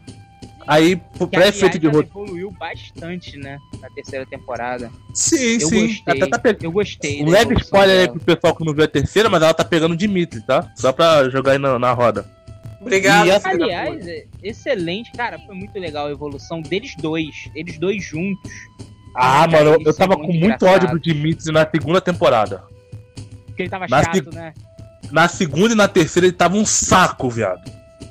Aí, por- pra efeito de ela roteiro. evoluiu bastante, né? Na terceira temporada. Sim, Eu sim. gostei. Até tá pe- Eu gostei. Um da leve spoiler aí dela. pro pessoal que não viu a terceira, mas ela tá pegando o Dimitri, tá? Só pra jogar aí na, na roda. Obrigado. E Aliás, excelente, cara. Foi muito legal a evolução deles dois. Eles dois juntos. Ah, cara, mano, eu, é tava muito com muito engraçado. ódio do Dimitri na segunda temporada. Porque ele tava Mas chato, que- né? Na segunda e na terceira ele tava um saco, viado.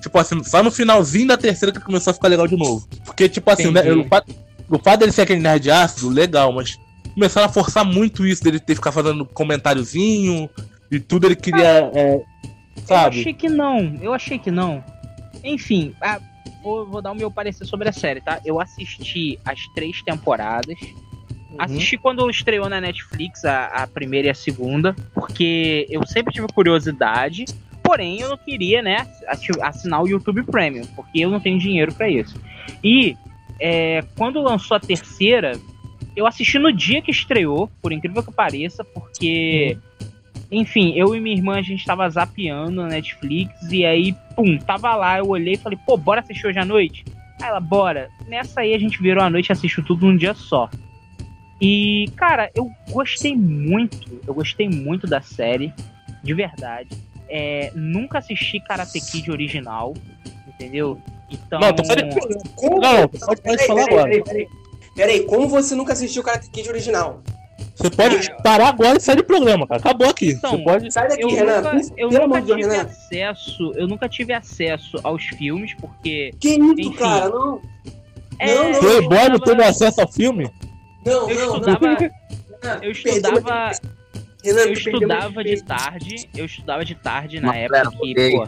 Tipo assim, só no finalzinho da terceira que começou a ficar legal de novo. Porque, tipo assim, né, o, fato, o fato dele ser aquele nerd ácido, legal, mas começaram a forçar muito isso dele ter que ficar fazendo comentáriozinho e tudo ele queria. é, Eu sabe? achei que não. Eu achei que não. Enfim, ah, vou, vou dar o meu parecer sobre a série, tá? Eu assisti as três temporadas. Uhum. Assisti quando estreou na Netflix a, a primeira e a segunda, porque eu sempre tive curiosidade, porém eu não queria, né, assi- assinar o YouTube Premium, porque eu não tenho dinheiro pra isso. E é, quando lançou a terceira, eu assisti no dia que estreou, por incrível que pareça, porque, enfim, eu e minha irmã a gente tava zapeando na Netflix e aí, pum, tava lá, eu olhei e falei, pô, bora assistir hoje à noite? Aí ela, bora. Nessa aí a gente virou a noite e assistiu tudo num dia só. E, cara, eu gostei muito. Eu gostei muito da série. De verdade. é, nunca assisti Karate Kid original, entendeu? Então. Não, tô falando Como? Não, pode, pode falar agora. Peraí, peraí. Peraí, como você nunca assistiu o Karate Kid original? Você pode parar agora e sair do programa, cara. Acabou aqui. Então, Você pode. Sai daqui, eu Renan. nunca, eu Pelo nunca tive Renan. acesso, eu nunca tive acesso aos filmes, porque Que isso, Enfim. cara? Não, é, Não, não. Playboy não teve acesso ao filme? não, eu não, não. estudava, Renan, eu estudava, Renan, eu estudava de tarde, eu estudava de tarde na Uma época que, pô,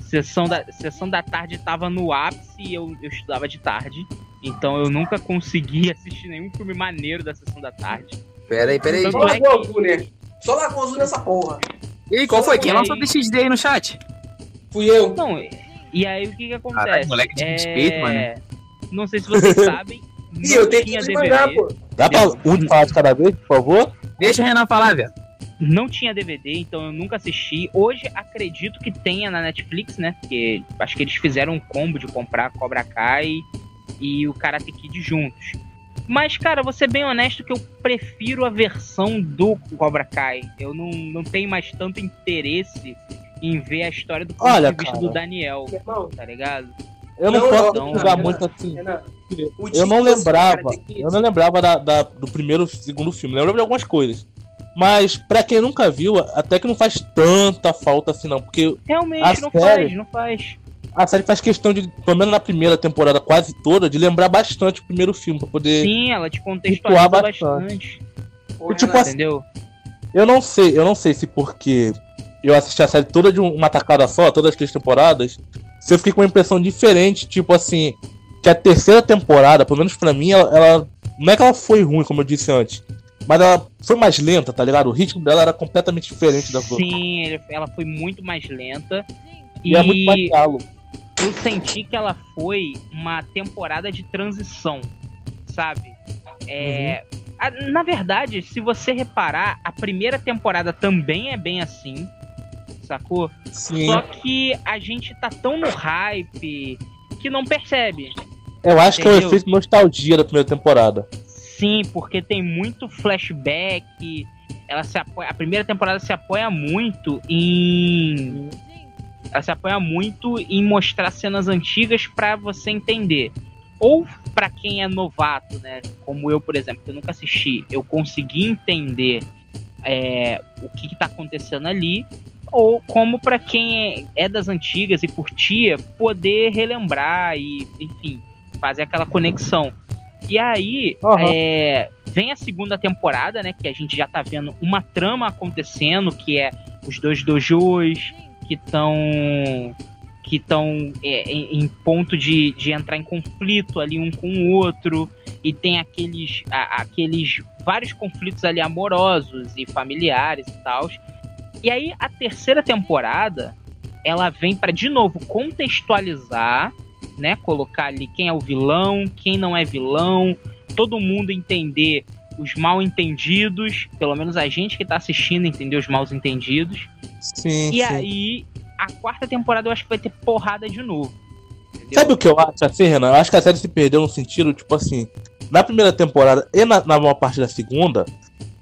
sessão da, sessão da tarde tava no ápice e eu, eu estudava de tarde. Então eu nunca consegui assistir nenhum filme maneiro da sessão da tarde. Pera aí, pera aí. Tanto Só é que- Azul, né? Só Lagoa Azul nessa porra. E qual foi? Quem E lançou TXD aí no chat? Fui eu. Não, e aí o que que acontece? Caralho, moleque de respeito, mano. Não sei se vocês sabem, Ih, eu tenho tinha que mandar, pô. Dá pra um de falar de cada vez, por favor? Deixa o Renan falar, velho. Não tinha DVD, então eu nunca assisti. Hoje acredito que tenha na Netflix, né? Porque acho que eles fizeram um combo de comprar Cobra Kai e o Karate Kid juntos. Mas, cara, vou ser bem honesto que eu prefiro a versão do Cobra Kai. Eu não, não tenho mais tanto interesse em ver a história do ponto Olha, de vista cara. do Daniel, irmão, tá ligado? Eu não, Não, posso não, julgar não, muito assim. Eu não lembrava. Eu não lembrava da, da- do primeiro segundo filme. Eu lembro de algumas coisas. Mas, pra quem nunca viu, até que não faz tanta falta assim, não. Porque Realmente, não série? faz, não faz. A série faz questão de, pelo menos na primeira temporada quase toda, de lembrar bastante o primeiro filme. Pra poder. Sim, ela te contextualiza bastante. bastante. Pô, tipo Renan, assim, Entendeu? Eu não sei, eu não sei se porque eu assisti a série toda de um- uma tacada só, todas as três temporadas, se eu fiquei com uma impressão diferente, tipo assim, que a terceira temporada, pelo menos pra mim, ela, ela- não é que ela foi ruim, como eu disse antes, mas ela foi mais lenta, tá ligado? O ritmo dela era completamente diferente da outra. Sim, ele- ela foi muito mais lenta. E, é muito mais diálogo. Eu senti que ela foi uma temporada de transição, sabe? É, a- na verdade, se você reparar, a primeira temporada também é bem assim, sacou? Sim. Só que a gente tá tão no hype que não percebe. Eu acho que é o Entendeu? efeito nostalgia da primeira temporada. Sim, porque tem muito flashback. Ela se apoia, a primeira temporada se apoia muito em ela se apoia muito em mostrar cenas antigas pra você entender. Ou pra quem é novato, né? Como eu, por exemplo, que eu nunca assisti, eu consegui entender é, o que, que tá acontecendo ali. Ou como pra quem é, é das antigas e curtia, poder relembrar e, enfim, fazer aquela conexão. E aí, Aham. é, vem a segunda temporada, né? Que a gente já tá vendo uma trama acontecendo, que é os dois dojos que estão que estão em, em ponto de, de entrar em conflito ali um com o outro e tem aqueles a- aqueles vários conflitos ali amorosos e familiares e tal e aí a terceira temporada ela vem para de novo contextualizar né colocar ali quem é o vilão quem não é vilão todo mundo entender os mal entendidos pelo menos a gente que tá assistindo entender os mal entendidos Sim, e sim. aí, a quarta temporada eu acho que vai ter porrada de novo. Entendeu? Sabe o que eu acho assim, Renan? Eu acho que a série se perdeu no sentido, tipo assim, na primeira temporada e na, na maior parte da segunda,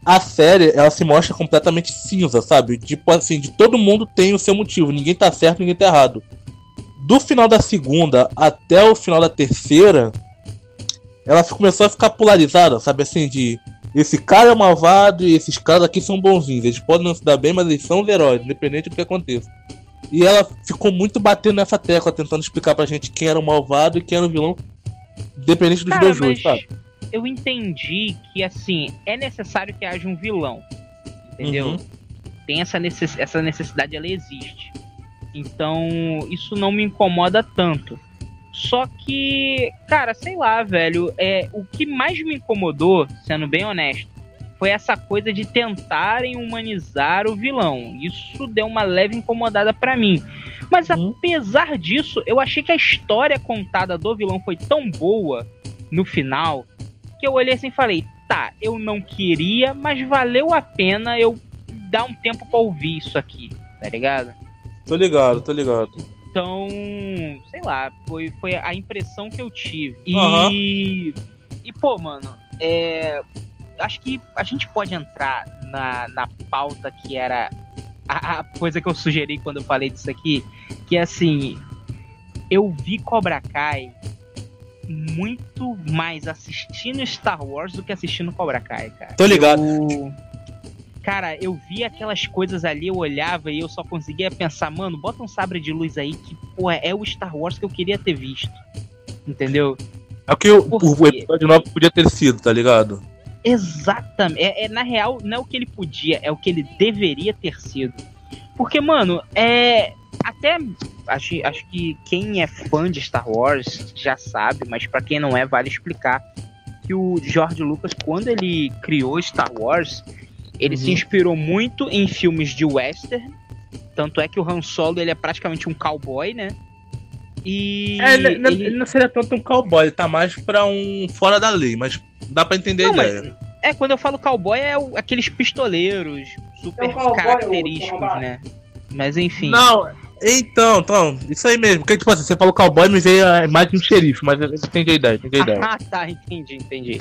a série, ela se mostra completamente cinza, sabe? Tipo assim, de todo mundo tem o seu motivo, ninguém tá certo, ninguém tá errado. Do final da segunda até o final da terceira, ela começou a ficar polarizada, sabe assim, de esse cara é malvado e esses caras aqui são bonzinhos. Eles podem não se dar bem, mas eles são os heróis, independente do que aconteça. E ela ficou muito batendo nessa tecla, tentando explicar pra gente quem era o malvado e quem era o vilão, independente dos Cara, dois jogos, sabe? eu entendi que, assim, é necessário que haja um vilão. Entendeu? Uhum. Tem essa, necess... essa necessidade, ela existe. Então, isso não me incomoda tanto. Só que, cara, sei lá, velho, é, o que mais me incomodou, sendo bem honesto, foi essa coisa de tentarem humanizar o vilão. Isso deu uma leve incomodada pra mim. Mas Uhum. apesar disso, eu achei que a história contada do vilão foi tão boa no final que eu olhei assim e falei: tá, eu não queria, mas valeu a pena eu dar um tempo pra ouvir isso aqui, tá ligado? Tô ligado, tô ligado. Então, sei lá, foi, foi a impressão que eu tive. E, Aham. e pô, mano, é, acho que a gente pode entrar na, na pauta que era a, a coisa que eu sugeri quando eu falei disso aqui, que é assim, eu vi Cobra Kai muito mais assistindo Star Wars do que assistindo Cobra Kai, cara. Tô ligado. Eu- Cara, eu vi aquelas coisas ali, eu olhava e eu só conseguia pensar, mano, bota um sabre de luz aí que, pô, é o Star Wars que eu queria ter visto. Entendeu? É o que o, Por o episódio 9 podia ter sido, tá ligado? Exatamente. É, é, na real, não é o que ele podia, é o que ele deveria ter sido. Porque, mano, é. Até. Acho, acho que quem é fã de Star Wars já sabe, mas pra quem não é, vale explicar que o George Lucas, quando ele criou Star Wars, ele se inspirou muito em filmes de western. Tanto é que o Han Solo ele é praticamente um cowboy, né? E. É, ele, ele- ele- não seria tanto um cowboy, ele tá mais pra um fora da lei, mas dá pra entender Não, a mas- ideia. É, quando eu falo cowboy, é o- aqueles pistoleiros super É o cowboy, característicos, né? Mas enfim. Não, então, então, isso aí mesmo. Porque, tipo assim, você falou cowboy, me veio a imagem de um xerife, mas eu entendi a ideia, entendi a ideia. Ah, tá, entendi, entendi.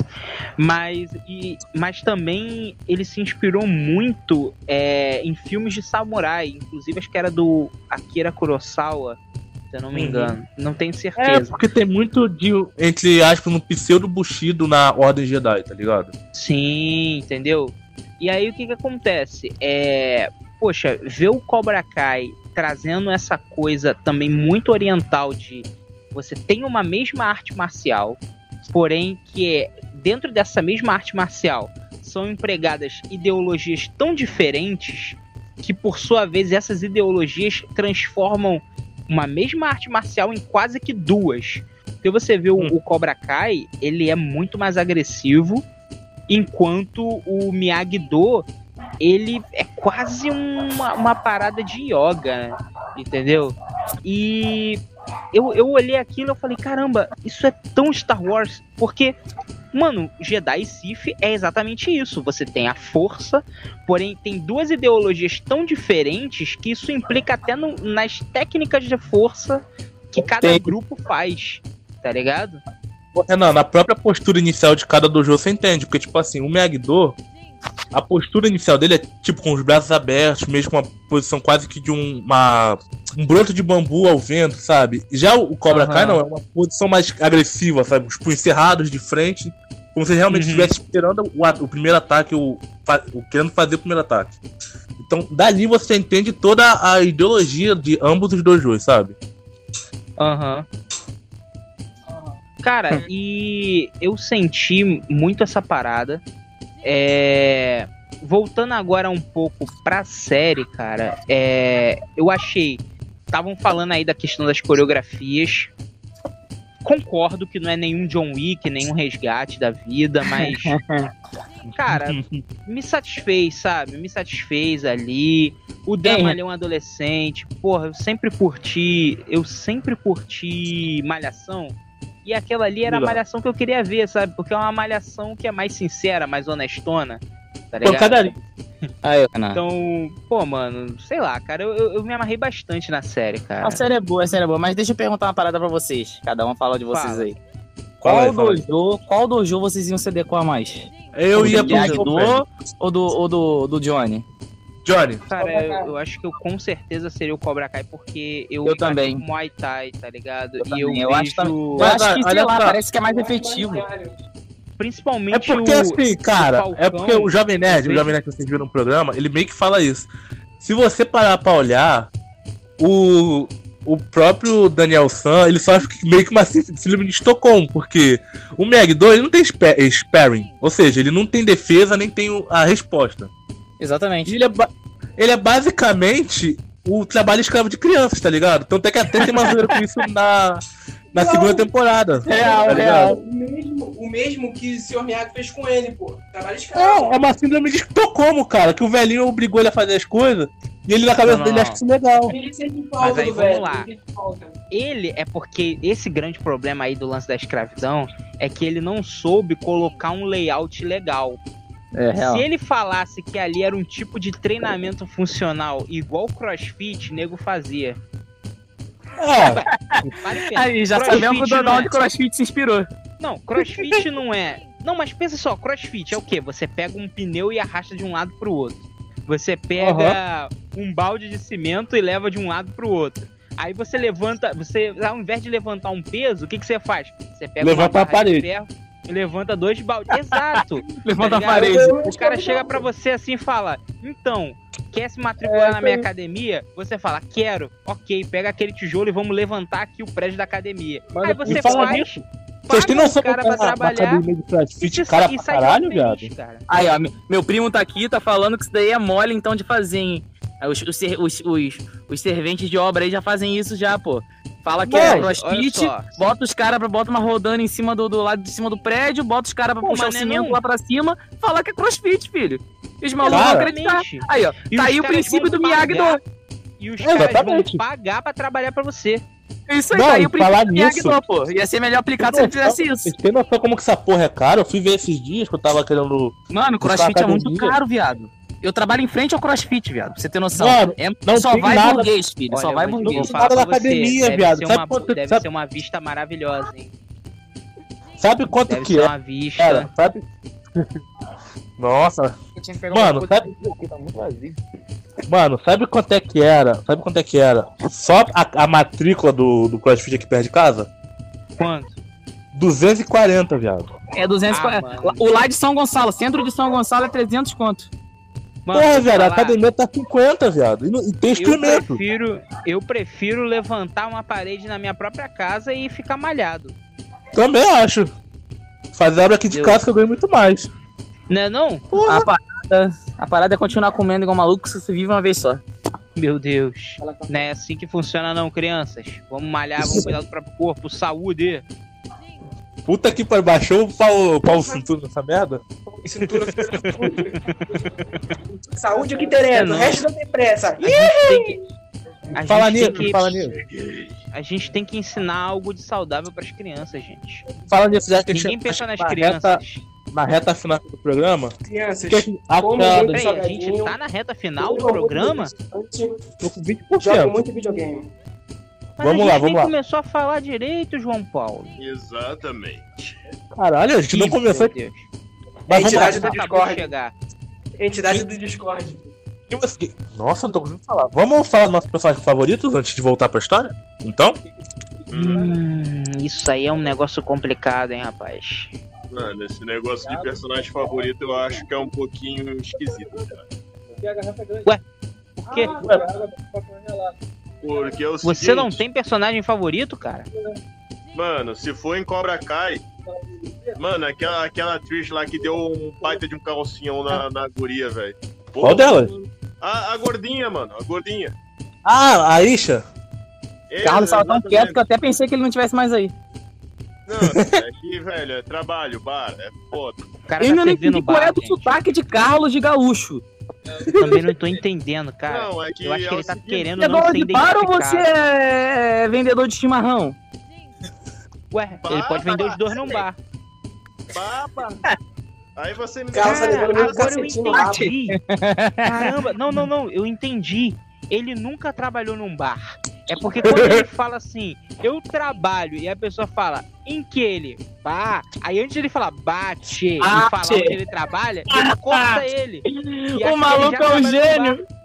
Mas, e, mas também ele se inspirou muito é, em filmes de samurai, inclusive acho que era do Akira Kurosawa, se eu não me Uhum. engano. Não tenho É, certeza. porque tem muito de, entre aspas, um pseudo Bushido na Ordem Jedi, tá ligado? Sim, entendeu? E aí o que que acontece? É, poxa, ver o Cobra Kai trazendo essa coisa também muito oriental de você tem uma mesma arte marcial, porém que é dentro dessa mesma arte marcial são empregadas ideologias tão diferentes que por sua vez essas ideologias transformam uma mesma arte marcial em quase que duas. Porque você vê o, Hum. o Cobra Kai, ele é muito mais agressivo, enquanto o Miyagi-Do, ele é quase uma, uma parada de yoga, né? entendeu? E eu, eu olhei aquilo e falei, caramba, isso é tão Star Wars, porque, mano, Jedi e Sith é exatamente isso. Você tem a força, porém tem duas ideologias tão diferentes que isso implica até no- nas técnicas de força que cada Tem. grupo faz, tá ligado? Renan, na própria postura inicial de cada dojo você entende, porque, tipo assim, o Miyagi-Do, a postura inicial dele é, tipo, com os braços abertos, mesmo com uma posição quase que de um, uma, um broto de bambu ao vento, sabe? Já o Cobra Aham. Kai não, é uma posição mais agressiva, sabe? Os punhos cerrados de frente, como se ele realmente Uhum. estivesse esperando o, o primeiro ataque, o, o- querendo fazer o primeiro ataque. Então, dali você entende toda a ideologia de ambos os dojos, sabe? Aham. Cara, e eu senti muito essa parada. É, Voltando agora um pouco pra série, cara, é... eu achei. Estavam falando aí da questão das coreografias. Concordo que não é nenhum John Wick, nenhum resgate da vida, mas. Cara, me satisfez, sabe? Me satisfez ali. O Dama É. é um adolescente. Porra, eu sempre curti. Eu sempre curti Malhação. E aquela ali era a malhação que eu queria ver, sabe? Porque é uma malhação que é mais sincera, mais honestona. Tá ligado? Pancadaria. Aí, Renan. Então, pô, mano, sei lá, cara, eu, eu, eu me amarrei bastante na série, cara. A série é boa, a série é boa, mas deixa eu perguntar uma parada pra vocês. Cada um fala de vocês Fala. aí. Qual aí. dojo, qual dojo vocês iam se adequar mais? Eu O ia do pro Miyagi-Do ou do, ou do, do Johnny? Johnny. Cara, eu, eu acho que eu com certeza seria o Cobra Kai, porque eu, Eu também. Muay Thai, tá ligado? Eu e também, eu, eu vejo, acho também. Eu acho que, sei olha lá, só. parece que é mais efetivo. principalmente É porque o, assim, cara, o é porque o Jovem Nerd, o vejo- Jovem Nerd que vocês viram no programa, ele meio que fala isso. Se você parar pra olhar, o, o próprio Daniel San, ele sofre meio que uma sí- síndrome de Estocolmo, porque o Meg-Do, ele não tem spa- sparring, ou seja, ele não tem defesa nem tem a resposta. E Exatamente. ele é, ele é basicamente o trabalho escravo de crianças, tá ligado? Tanto é que até tem uma zoeira com isso na, na segunda temporada. Real, tá ligado? O mesmo, o mesmo que o Sr. Miyagi fez com ele, pô. Trabalho escravo. É, é uma síndrome de Estocolmo, cara, que o velhinho obrigou ele a fazer as coisas e ele na cabeça Não, dele não. acha isso legal. Ele sempre Mas aí do vamos velho. lá. ele sempre falta. ele é porque esse grande problema aí do lance da escravidão é que ele não soube colocar um layout legal. É, real. Se ele falasse que ali era um tipo de treinamento funcional igual crossfit, nego fazia. É. Aí, já Crossfit sabemos do não é- onde CrossFit se inspirou. Não, crossfit não é. Não, mas pensa só, crossfit é o quê? Você pega um pneu e arrasta de um lado pro outro. Você pega um balde de cimento e leva de um lado pro outro. Aí você levanta, você ao invés de levantar um peso, o que, que você faz? Você pega Levanta uma a barra de parede. ferro e levanta dois baldes. Exato. Levanta a Tá ligado? parede. O cara chega pra você assim e fala: Então, quer se matricular É, na minha academia? Você fala: Quero. Ok, pega aquele tijolo e vamos levantar aqui o prédio da academia. Mano, Aí você fala faz. nisso, Vocês têm noção o cara pra na trabalhar. de crossfit, e cara e pra caralho, feliz, viado? cara. Aí, ó, me- meu primo tá aqui, tá falando que isso daí é mole, então, de fazer, hein? Os, os, os, os, os serventes de obra aí já fazem isso já, pô. Fala que é crossfit, bota os caras pra bota uma rodando em cima do, do lado de cima do prédio, bota os caras pra Pô, puxar o é cimento não. lá pra cima, fala que é crossfit, filho. E os malucos vão acreditar. Aí, ó, E tá aí o princípio do Miyagi do. E os caras exatamente. vão pagar pra trabalhar pra você. Isso aí, Não, tá aí e o falar Miyagi nisso- do, pô. Ia ser melhor aplicado se ele fizesse isso. Vocês têm noção como que essa porra é cara? Eu fui ver esses dias que eu tava querendo. Mano, crossfit é muito caro, viado. Eu trabalho em frente ao crossfit, viado. Pra você ter noção. Mano, É- não só vai nada- burguês, filho. só Olha, vai vou- eu burguês. falar Nada da academia, deve viado. Ser Sabe uma, quanto- deve sabe- ser uma vista maravilhosa, hein? Sabe quanto Deve que ser é? uma vista. Cara, sabe? Nossa, Mano, sabe- mano, sabe quanto é que era? Sabe quanto é que era? Só a, a matrícula do, do CrossFit aqui perto de casa? Quanto? 240, viado. É 200. Ah, é, o lá de São Gonçalo, centro de São Gonçalo é 300 conto. Mano, Porra, eu a academia tá 50, viado. E, não- e tem eu instrumento. prefiro, eu prefiro levantar uma parede na minha própria casa e ficar malhado. Também acho. Fazer obra aqui de Eu- casa que eu ganho muito mais. Né não? A parada, a parada é continuar comendo igual maluco se você vive uma vez só. Meu Deus. Não é assim que funciona não, crianças. Vamos malhar, vamos cuidar do próprio corpo, saúde. Puta que pariu, baixou o pau, pau cintura nessa merda? Cintura. Saúde o que interessa, Não. o resto não tem pressa. A Fala gente, nisso, tem que, fala nisso. a gente tem que ensinar algo de saudável pras crianças, gente. Fala nisso, já que Ninguém pensa nas na crianças. Reta, na reta final do programa. Crianças, que a gente- a Como cada- muito- Peraí, a gente tá na reta final do programa? Tô com Joga 20%. muito videogame. Mas Vamos a lá, gente vamos nem lá. começou a falar direito, João Paulo. Exatamente. Caralho, a gente não começou. Mas lá. Entidade do Discord. chegar. Entidade do Discord. Nossa, não tô conseguindo falar. Vamos falar dos nossos personagens favoritos antes de voltar pra história? Então? Hum, isso aí é um negócio complicado, hein, rapaz. Mano, esse negócio de personagem favorito eu acho que é um pouquinho esquisito, cara. Por quê? Porque é o Você seguinte, não tem personagem favorito, cara? Mano, se for em Cobra Kai. Mano, aquela, aquela atriz lá que deu um baita de um calcinhão na, na guria, velho. Qual delas? A, a gordinha, mano, a gordinha. Ah, a Isha. Carlos tava tão quieto que eu até pensei que ele não tivesse mais aí. Não, é que, velho, é trabalho, bar, é foda. O cara Eu ainda tá entendi qual é do gente. sotaque de Carlos de gaúcho. Eu também não tô entendendo, cara. não, é que Eu acho que é ele tá seguinte, querendo Você é não ser de bar ou você identificado. é vendedor de chimarrão? Ué, ele pode vender os dois num bar. Papa. Aí você me tá Cara, muito agora eu entendi. Caramba, não, não, não, eu entendi. Ele nunca trabalhou num bar. É porque quando ele fala assim, eu trabalho, e a pessoa fala, em que ele? Bah. Aí antes de ele falar bate e Bate. falar onde ele trabalha, ele corta ele. E ele O maluco é um trabalha no gênio. bar.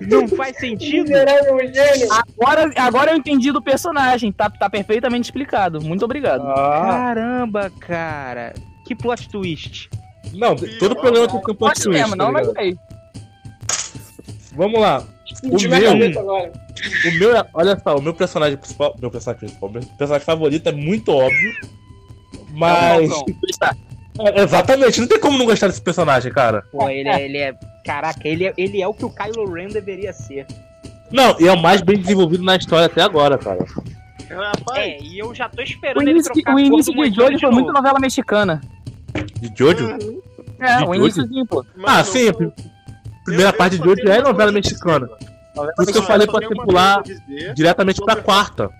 Não faz sentido? Gênio. Agora, agora eu entendi do personagem. Tá, tá perfeitamente explicado. Muito obrigado. Ah. Caramba, cara. Que plot twist. Não, todo programa tem um plot twist, mesmo, tá não, mas aí. Vamos lá. O meu, o meu, é- olha só, o meu personagem principal, meu personagem principal, meu personagem favorito é muito óbvio, mas Falcão. É, exatamente, não tem como não gostar desse personagem, cara. Pô, ele é, ele é. Caraca, ele é, ele é o que o Kylo Ren deveria ser. Não, e é o mais bem desenvolvido na história até agora, cara. Rapaz, É, e eu já tô O esperando ele início, trocar o início do de Jojo foi muito novela mexicana. De Jojo? É, De o iníciozinho, pô. mano, ah, pri- primeira eu- parte eu de tenho é novela mexicana. Por isso que eu falei pra você pular dizer diretamente pra quarta.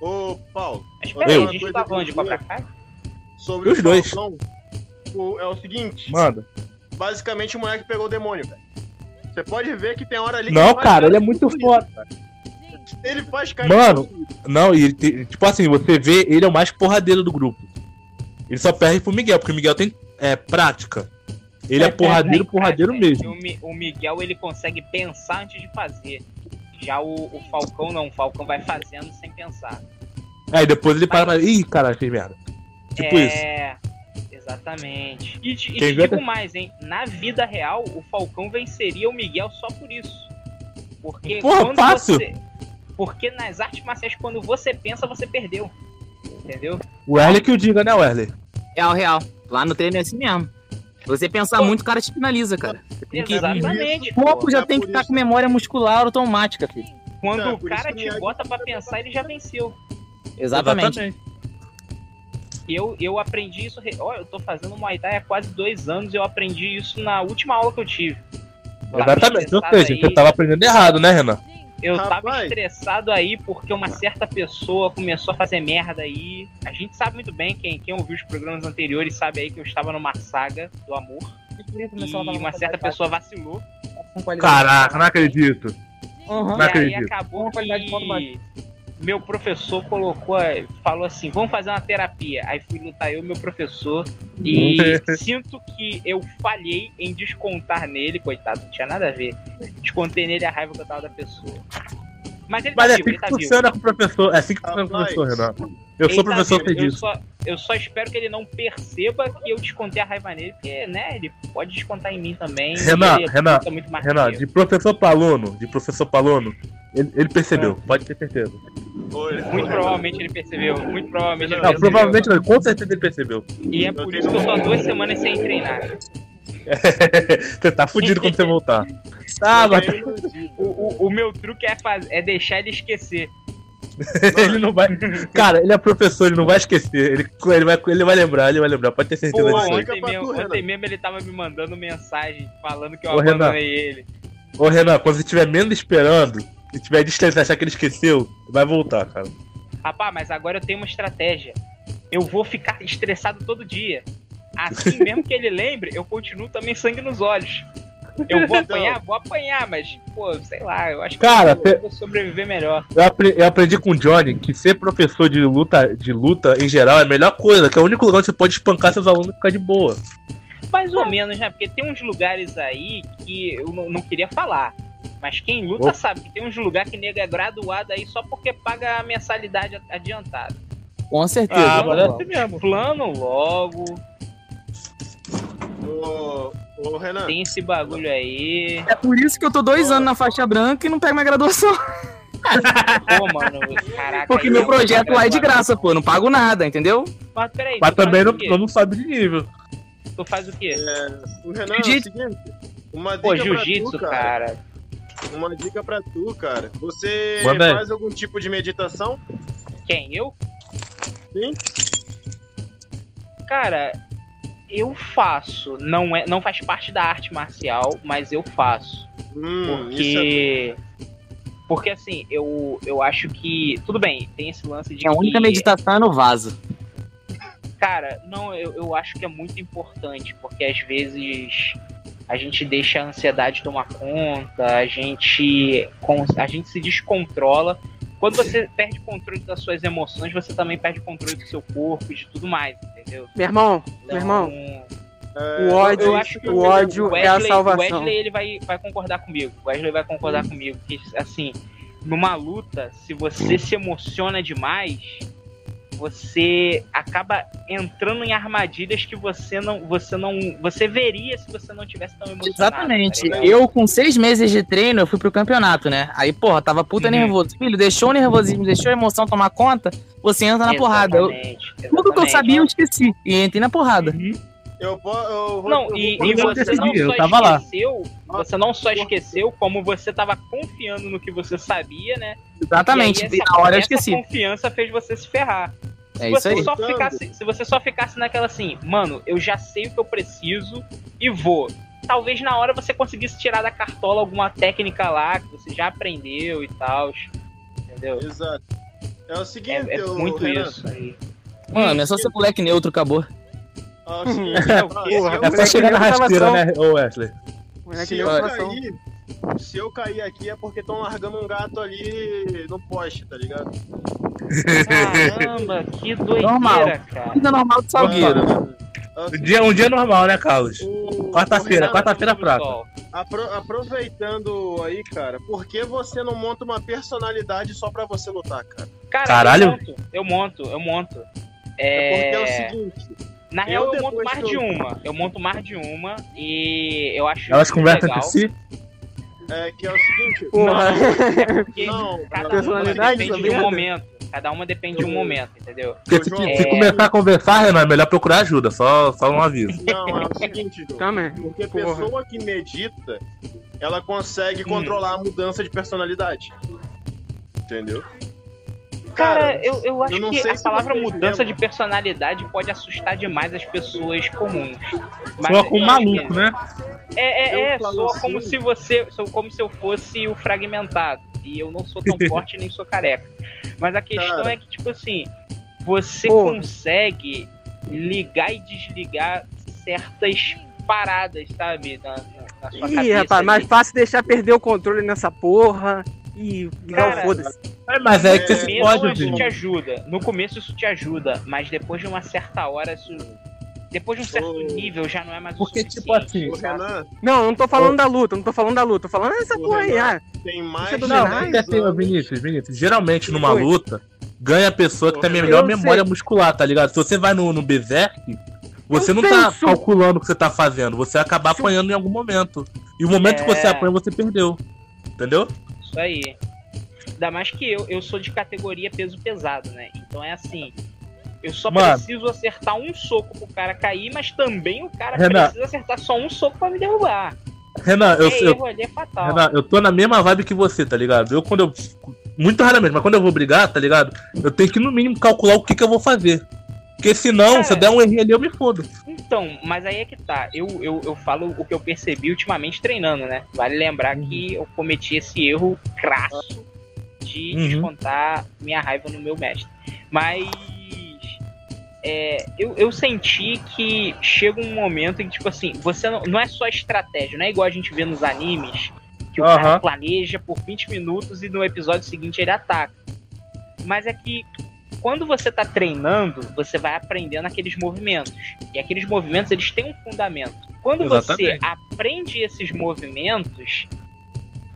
Ô, Paulo, Mas Eu- peraí, a gente tá falando de eu Cobra dizer- Kai? sobre Os o dois. Falcão, o- é o seguinte, Manda. basicamente o moleque pegou o demônio, velho. Você pode ver que tem hora ali que Não, cara, ele é muito foda. Ele faz cara Mano. Não, e tipo assim, você vê, ele é o mais porradeiro do grupo. Ele só perde pro Miguel, porque o Miguel tem é, prática. Ele é porradeiro, porradeiro Cara, mesmo. O, Mi- o Miguel ele consegue pensar antes de fazer. Já o, o Falcão não, o Falcão vai fazendo sem pensar. Aí depois ele para pra. Ih, caralho, fiz merda. Tipo isso. é, exatamente. E e Quem te digo mais, hein? Na vida real, o Falcão venceria o Miguel só por isso. Porque Porra, quando fácil. você. Porque nas artes marciais, quando você pensa, você perdeu. Entendeu? O Wesley que o diga, né, Wesley? Real, real. Lá no treino é assim mesmo. Se você pensar muito, o cara te finaliza, cara. Tem que... Exatamente. O corpo já É tem que estar isso- com memória muscular automática, filho. Quando É, o cara te bota pra pensar, ele já venceu. Exatamente. E eu, eu aprendi isso. re- Ó, eu tô fazendo Muay Thai há quase dois anos e eu aprendi isso na última aula que eu tive. Eu Exatamente. Ou estressado seja, aí- você tava aprendendo errado, né, Renan? Eu tava Rapaz. estressado aí porque uma certa pessoa começou a fazer merda aí. A gente sabe muito bem, quem, quem ouviu os programas anteriores sabe aí que eu estava numa saga do amor. E uma certa pessoa vacilou. Caraca, não acredito. Uhum. Não e aí acredito. acabou Uma qualidade de. Meu professor colocou, falou assim, vamos fazer uma terapia. Aí fui lutar eu meu professor e sinto que eu falhei em descontar nele, coitado, não tinha nada a ver. Descontei nele a raiva que eu tava da pessoa. Mas ele Mas tá é vivo, assim ele tá que vivo. funciona com o professor. É assim que funciona com o professor, Renan. Eu sou Ele tá professor, vivo. eu disso. só, eu só espero que ele não perceba que eu descontei a raiva nele, porque, né, ele pode descontar em mim também. Renan, ele Renan, que Renan, de professor pra aluno, de professor pra aluno, ele, ele percebeu, pode ter certeza. Muito provavelmente ele percebeu, muito provavelmente ele Não, percebeu. provavelmente não, com certeza ele percebeu. E é por isso que eu tô há duas semanas sem treinar. você tá fudido quando você voltar. Ah, mas O, o, o meu truque é, faz, é deixar ele esquecer. ele não vai. Cara, ele é professor, ele não vai esquecer. Ele, ele, vai, ele vai lembrar, ele vai lembrar, pode ter certeza Pô, disso. ontem, mesmo, tu, Renan. ontem mesmo ele tava me mandando mensagem falando que eu Ô, Renan. abandonei ele. Ô Renan, quando você estiver menos esperando e tiver distante achar que ele esqueceu, vai voltar, cara. Rapaz, mas agora eu tenho uma estratégia. Eu vou ficar estressado todo dia. Assim mesmo que ele lembre, eu continuo também sangue nos olhos. Eu vou apanhar, vou apanhar, mas, pô, sei lá, eu acho que Cara, eu, cê- eu vou sobreviver melhor. Eu, apre- eu aprendi com o Johnny que ser professor de luta, de luta em geral é a melhor coisa, que é o único lugar onde você pode espancar seus alunos e ficar de boa. Mais ou menos, né? Porque tem uns lugares aí que eu não, não queria falar. Mas quem luta Opa. sabe que tem uns lugares que nega é graduado aí só porque paga a mensalidade adiantada. Com certeza. Ah, mas é assim mesmo. Plano logo, Ô, ô, Renan, tem esse bagulho aí. É por isso que eu tô dois anos na faixa branca e não pego minha graduação. Pô, mano, caraca. Porque meu eu projeto lá é de graça, pô. Não pago nada, entendeu? Mas peraí, Mas também não, não, sabe de nível. Tu faz o quê? o Renan é o seguinte. Uma dica Pô, pra jiu-jitsu, tu, cara. Uma dica pra tu, cara. Você Manda aí. faz algum tipo de meditação? Quem? Eu? Sim. Cara, eu faço. Não, é, não faz parte da arte marcial, mas eu faço. Hum, isso é Porque. Porque assim, eu, eu acho que. Tudo bem, tem esse lance de. A única que, meditação é no vaso. Cara, não, eu, eu acho que é muito importante, porque às vezes a gente deixa a ansiedade tomar conta, a gente, a gente se descontrola. Quando você perde controle das suas emoções, você também perde controle do seu corpo e de tudo mais, entendeu? Meu irmão, Então, meu irmão, É, o ódio, eu acho que o ódio é a Wesley, salvação. O Wesley ele vai, vai concordar comigo. O Wesley vai concordar comigo. Que, assim, numa luta, se você se emociona demais, você acaba entrando em armadilhas que você não. Você não. Você veria se você não tivesse tão emocionado. Exatamente. tá eu, com seis meses de treino, eu fui pro campeonato, né? Aí, porra, tava puta Uhum. nervoso. Filho, deixou o nervosismo, deixou a emoção tomar conta, você entra na porrada. Eu- Exatamente, tudo que eu exatamente. sabia, eu esqueci. E entrei na porrada. Eu, po- eu vou. Não, eu e, vou e você desse não dia, eu só tava lá. esqueceu, você não só esqueceu, como você tava confiando no que você sabia, né? Exatamente. E aí, essa- na hora eu essa esqueci. confiança fez você se ferrar. É se isso você aí. só ficasse, se você só ficasse naquela assim, mano, eu já sei o que eu preciso e vou. Talvez na hora você conseguisse tirar da cartola alguma técnica lá que você já aprendeu e tal. Entendeu? Exato. É o É, seguinte, é ô, muito Renan, isso aí. Mano, é só ser moleque neutro, acabou. É É É só chegar na rasteira, né, ô Wesley? Se eu cair, se eu cair aqui é porque estão largando um gato ali no poste, tá ligado? Caramba, que doideira, Normal. cara. Vida normal do Salgueiro. É o Um dia, um dia normal, né, Carlos? Quarta-feira, quarta-feira prata. Apro- aproveitando aí, cara, por que você não monta uma personalidade só pra você lutar, cara? Cara, Caralho. eu monto, eu monto, eu monto. É porque é o É... seguinte, Na eu real, eu monto mais de uma. Eu monto mais de uma e eu acho Elas conversam legal. entre si? é que é o seguinte, Porra. É porque Não, cada uma personalidade, depende de um momento. Cada uma depende de um momento, entendeu? Porque se, se é- começar a conversar, Renan, é melhor procurar ajuda, só, só um aviso. não, é o seguinte, João. Também. Porque a Porra. pessoa que medita, ela consegue Hum. controlar a mudança de personalidade. Entendeu? Cara, eu, eu acho eu não que sei a se palavra mudança lembram. de personalidade pode assustar demais as pessoas comuns. Mas Só com eu um acho que- maluco, né? É, é, é soa como assim- se você. Sou como se eu fosse o fragmentado. E eu não sou tão forte nem sou careca. Mas a questão Cara. é que, tipo assim, você Porra. consegue ligar e desligar certas paradas, sabe? Na, na, na sua Ih, cabeça. rapaz, mais fácil deixar perder o controle nessa porra e ligar Cara, o foda-se. É, mas é que É, você No se começo pode, isso te ajuda. No começo isso te ajuda, mas depois de uma certa hora isso. Depois de um certo Ô. nível já não é mais o Porque, tipo assim? Renan Não, eu não tô falando da luta, não tô falando da luta, tô falando dessa Ô, porra aí. Ah, tem mais dominar. Não, 10 porque assim. Vinícius, Vinícius, geralmente numa luta, ganha a pessoa que tem a melhor sei. memória muscular, tá ligado? Se você vai no, no Berserk, você Eu não sei, tá isso. calculando o que você tá fazendo, você vai acabar apanhando em algum momento. E o momento que você É. apanha, você perdeu. Entendeu? Isso aí. Ainda mais que eu, eu sou de categoria peso pesado, né? Então é assim. Eu só Mano. preciso acertar um soco pro cara cair, mas também o cara Renan. precisa acertar só um soco pra me derrubar. Renan, eu, é eu, erro ali é fatal. Renan, eu tô na mesma vibe que você, tá ligado? Eu quando eu. Muito raramente, mas quando eu vou brigar, tá ligado? Eu tenho que no mínimo calcular o que, que eu vou fazer. Porque senão, Cara. se der um errinho ali, eu me fodo. Então, mas aí é que tá. Eu, eu, eu falo o que eu percebi ultimamente treinando, né? Vale lembrar Uhum. que eu cometi esse erro crasso de Uhum. descontar minha raiva no meu mestre. Mas é, eu, eu senti que chega um momento em que, tipo assim, você não, não é só estratégia, não é igual a gente vê nos animes, que o cara Aham. planeja por 20 minutos e no episódio seguinte ele ataca. Mas é que quando você tá treinando, você vai aprendendo aqueles movimentos. E aqueles movimentos, eles têm um fundamento. Quando você Exatamente. aprende esses movimentos,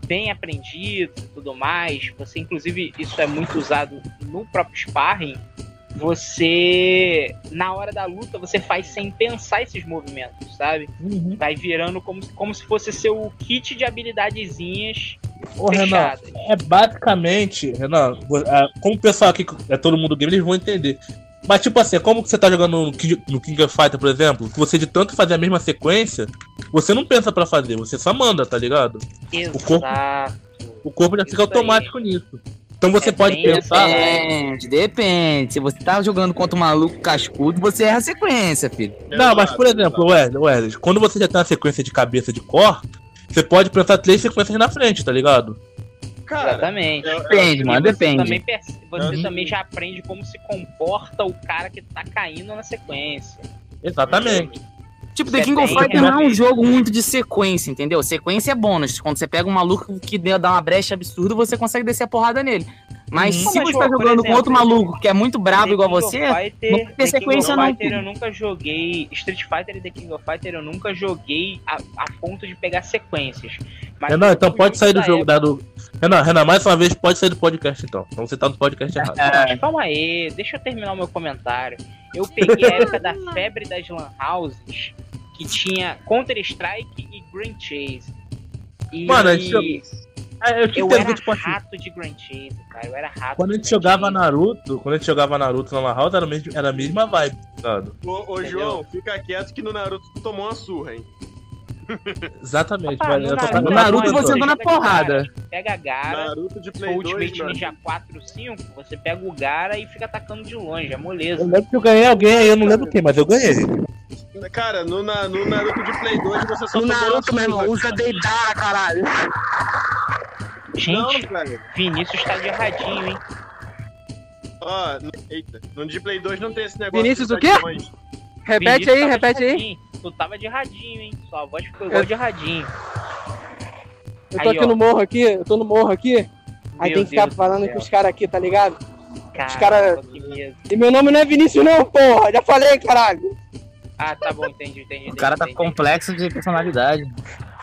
bem aprendido e tudo mais, você inclusive isso é muito usado no próprio sparring, você na hora da luta você faz sem pensar esses movimentos, sabe? Vai virando como, se- como se fosse seu kit de habilidadezinhas Ô, Renan, é basicamente, Renan, é, como o pessoal aqui é todo mundo game, eles vão entender. Mas tipo assim, é como que você tá jogando no King, no King of Fighter, por exemplo, que você de tanto fazer a mesma sequência, você não pensa pra fazer, você só manda, tá ligado? corpo- Exato. O corpo já fica Isso aí. automático nisso. Então você É pode pensar. Depende, depende. Se você tá jogando contra um maluco cascudo, você erra a sequência, filho. Não, mas por exemplo, Wesley, Wesley, quando você já tem uma sequência de cabeça de core, você pode pensar três sequências na frente, tá ligado? Cara, Exatamente. eu- Depende, mano, você depende. Também, perce- você Uhum. também já aprende como se comporta o cara que tá caindo na sequência. Exatamente. Tipo, The King of tem Fighter não é um jogo muito de sequência, entendeu? Sequência é bônus. Quando você pega um maluco que dá uma brecha absurda, você consegue descer a porrada nele. Mas Uhum. se Mas, você tá por jogando com exemplo, outro maluco que é muito brabo The igual King você, Fighter, não tem sequência não, Fighter eu nunca joguei. Street Fighter e The King of Fighter eu nunca joguei a, a ponto de pegar sequências. Mas Renan, então pode sair do jogo, época- da, do... Renan, Renan, mais uma vez, pode sair do podcast então. Então você tá no podcast errado. Mas calma aí, deixa eu terminar o meu comentário. Eu peguei a época da febre das lan houses, que tinha Counter-Strike e Grand Chase. E Mano, a gente É, eu te eu entendo era tipo assim, rato de Grand Chase, cara. Eu era rato quando a gente jogava Chase. Naruto, quando a gente jogava Naruto na Lan era, mesmo, era a mesma vibe, ligado? Ô, ô? João, fica quieto que no Naruto tu tomou uma surra, hein? Exatamente. Ah, mas no eu tô Naruto, No Naruto Naruto, você andou na porrada. Pega a Gara, Naruto de Play 2, Ultimate. Ninja 4, 5, você pega o Gara e fica atacando de longe, é moleza. Eu lembro que eu ganhei alguém aí, eu não lembro quem, mas eu ganhei. Cara, no, na- no Naruto de Play 2 você só No Naruto, meu irmão, usa cara. Deidara, caralho. Gente, Não. Vinícius tá de erradinho, hein? Ó, no- eita. No de Play 2 não tem esse negócio. Vinícius, de o quê? Repete Vinícius aí, repete aí. Tu tava de radinho, hein? Sua voz ficou igual Eu- de radinho. Eu tô Aí, aqui ó. no morro aqui, eu tô no morro aqui. Aí Meu tem que ficar Deus do falando com os caras aqui, tá ligado? Caramba, cara- que medo. E meu nome não é Vinícius não, porra. Já falei, caralho. Ah, tá bom, entendi, entendi. O cara tá entendi. complexo de personalidade.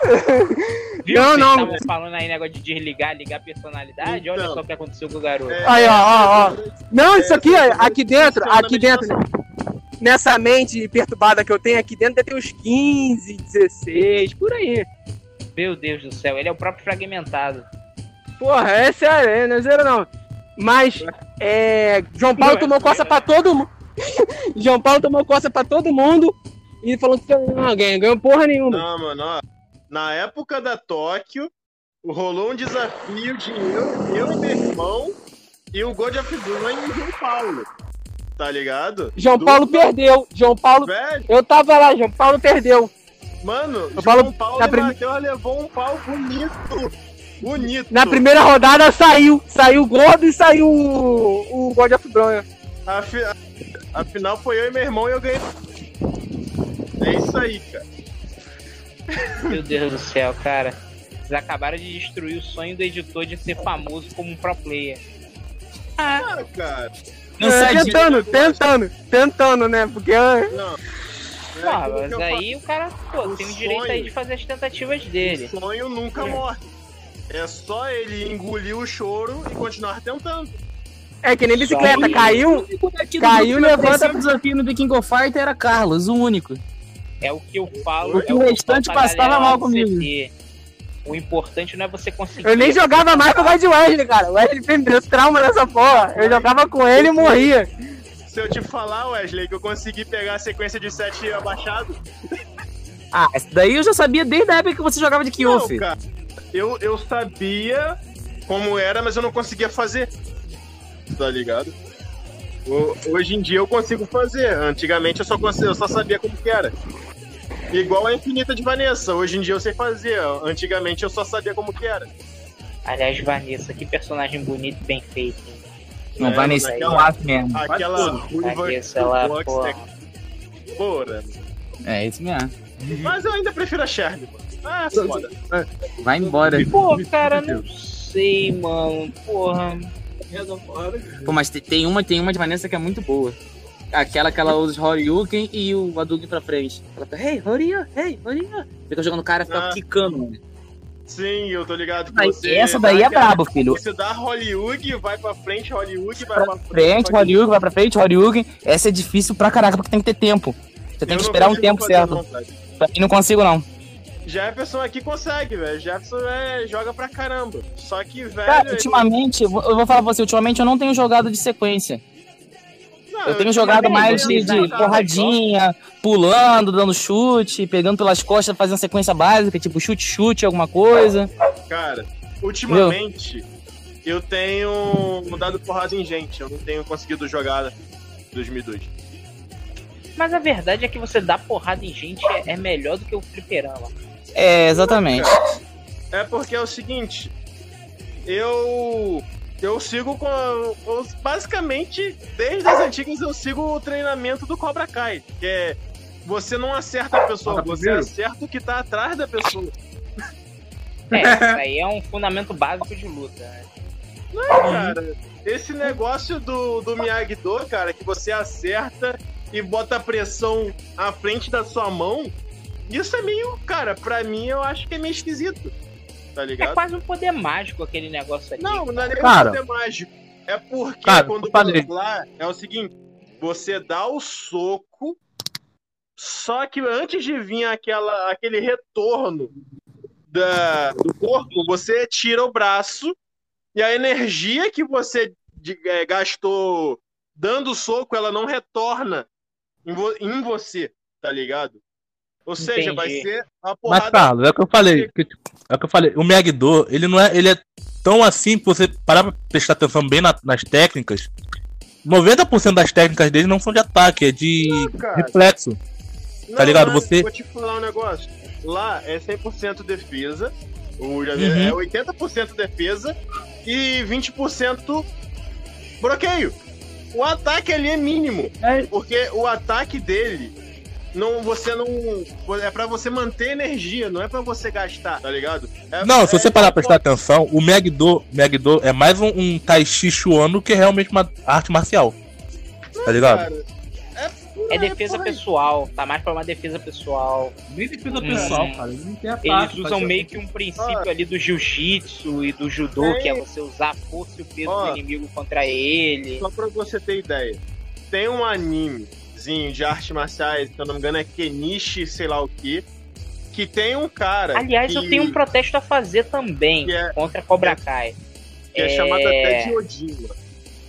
Viu? Não, Vocês não. estavam falando aí negócio de desligar, ligar personalidade. Olha Então. só o que aconteceu com o garoto. É, Aí, ó, ó, ó. Não, isso aqui, ó, aqui dentro, aqui dentro, nessa mente perturbada que eu tenho, aqui dentro deve ter uns 15, 16, por aí. Meu Deus do céu, ele é o próprio fragmentado. Porra, é sério, é, não é zero não. Mas, é, João Paulo Não é tomou coça pra todo mundo. João Paulo tomou coça pra todo mundo e falou que não, ganhou, ganhou porra nenhuma. Não, mano, ó. Na época da Tóquio, rolou um desafio de eu, eu e meu irmão e o God of War em São Paulo. Tá ligado? João Do- Paulo perdeu, João Paulo, Velho, eu tava lá, João Paulo perdeu. mano, João falo- Paulo na prim- Matheus levou um pau bonito. Bonito. Na primeira rodada saiu, saiu o Gordo e saiu o, o God of Bronha. Afinal, foi eu e meu irmão e eu ganhei. É isso aí, cara. Meu Deus do céu, cara. Vocês acabaram de destruir o sonho do editor de ser famoso como um pro player. Ah, cara. Não É, de... tentando, tentando, tentando, né? Porque ah, Não. É Ah, aquilo mas aí o cara, pô, O tem o direito sonho- aí de fazer as tentativas dele. O sonho nunca morre. É só ele engolir o choro e continuar tentando. é que nem bicicleta, Aí- caiu, Caiu, levanta- o desafio no The King of Fighter era Carlos, o único. É o que eu falo. O é o restante passava mal comigo. CT. O importante não é você conseguir. eu nem jogava mais com o God Wesley, cara. O Wesley me deu trauma nessa porra. Eu jogava com ele e morria. Se eu te falar, Wesley, que eu consegui pegar a sequência de 7 abaixado. Ah, esse daí eu já sabia desde a época que você jogava de Não, Kyofi. cara. Eu, eu sabia como era, mas eu não conseguia fazer. Tá ligado? O- Hoje em dia eu consigo fazer. Antigamente eu só, consigo, eu só sabia como que era. Igual a Infinita de Vanessa. Hoje em dia eu sei fazer. Antigamente eu só sabia como que era. Aliás, Vanessa, que personagem bonito e bem feito. hein? Não, É, nesse naquela- eu acho mesmo. Aquela ruiva Vanessa, ela, Box, porra. é- Porra. É isso mesmo. Mas eu ainda prefiro a Shirley, mano. Ah, foda. Vai embora. Pô, cara, não sei, mano. Porra. Pô, mas tem uma, tem uma de Vanessa que é muito boa. Aquela que ela usa os Horyuken e o Hadouken pra frente. Ela fica, hey, Horyu, hey, Horyu. Fica jogando o cara, fica Ah. quicando, mano. Sim, eu tô ligado que você. essa daí é brabo, filho. Você dá Hollywood, vai pra frente, Hollywood, vai Pra pra frente, Horyuken, vai pra frente, Horyuken. Essa é difícil pra caraca, porque tem que ter tempo. Você tem Eu que não esperar um tempo certo. Pra mim não consigo, não. Jefferson aqui consegue, velho. Jefferson é, joga pra caramba. Só que, velho. Cara, ele- ultimamente, eu vou eu vou falar pra você, ultimamente eu não tenho jogado de sequência. Não, Eu tenho jogado ultimamente mais de, eu de porradinha, pulando, dando chute, pegando pelas costas, fazendo sequência básica, tipo chute-chute, alguma coisa. Cara, ultimamente eu tenho dado porrada em gente. Eu não tenho conseguido jogar 2002. Mas a verdade é que você dar porrada em gente é, é melhor do que o fliperama. É, exatamente. É porque é o seguinte, eu eu sigo com eu- basicamente desde as antigas eu sigo o treinamento do Cobra Kai, que é você não acerta a pessoa, você acerta o que tá atrás da pessoa. É, isso aí é um fundamento básico de luta. né? Cara, esse negócio do, do Miyagi-Do, cara, que você acerta e bota a pressão à frente da sua mão, isso é meio, cara, pra mim eu acho que é meio esquisito. Tá É ligado? quase um poder mágico aquele negócio ali. Não, não é nem Cara. poder mágico. É porque Cara, quando você lá é o seguinte: você dá o soco, só que antes de vir aquela, aquele retorno da, do corpo, você tira o braço e a energia que você de- é, gastou dando o soco, ela não retorna em, vo- em você, tá ligado? Ou seja, vai ser a Mas, porrada. Carlos, é o que eu falei. que- É o que eu falei. O Miyagi-Do, ele não é. Ele é tão assim, que você parar pra prestar atenção bem na- nas técnicas. 90% das técnicas dele não são de ataque, é de cara. reflexo. Não, Tá ligado? mas Você- Vou te falar um negócio. Lá é 100% defesa, o já Uhum. é 80% defesa e 20% bloqueio. O ataque ali é mínimo, É. porque o ataque dele não você não é pra você manter energia, não é pra você gastar, tá ligado? É- Não, se é- você parar pra prestar atenção, o Miyagi-Do, Miyagi-Do é mais um, um Tai Chi Chuan do que realmente uma arte marcial. Tá ligado? Cara, é, É defesa pessoal, tá mais pra uma defesa pessoal. Nem defesa Hum. pessoal, cara. Eles não tem ataque. Eles usam meio que um princípio ali do jiu-jitsu e do judô, Tem. que é você usar a força e o peso Ó. do inimigo contra ele. Só pra você ter ideia. Tem um de artes marciais, se eu não me engano é Kenichi, sei lá o que, que tem um cara. Aliás, que, eu tenho um protesto a fazer também é- contra Cobra Kai. que é, chamado até de Odila,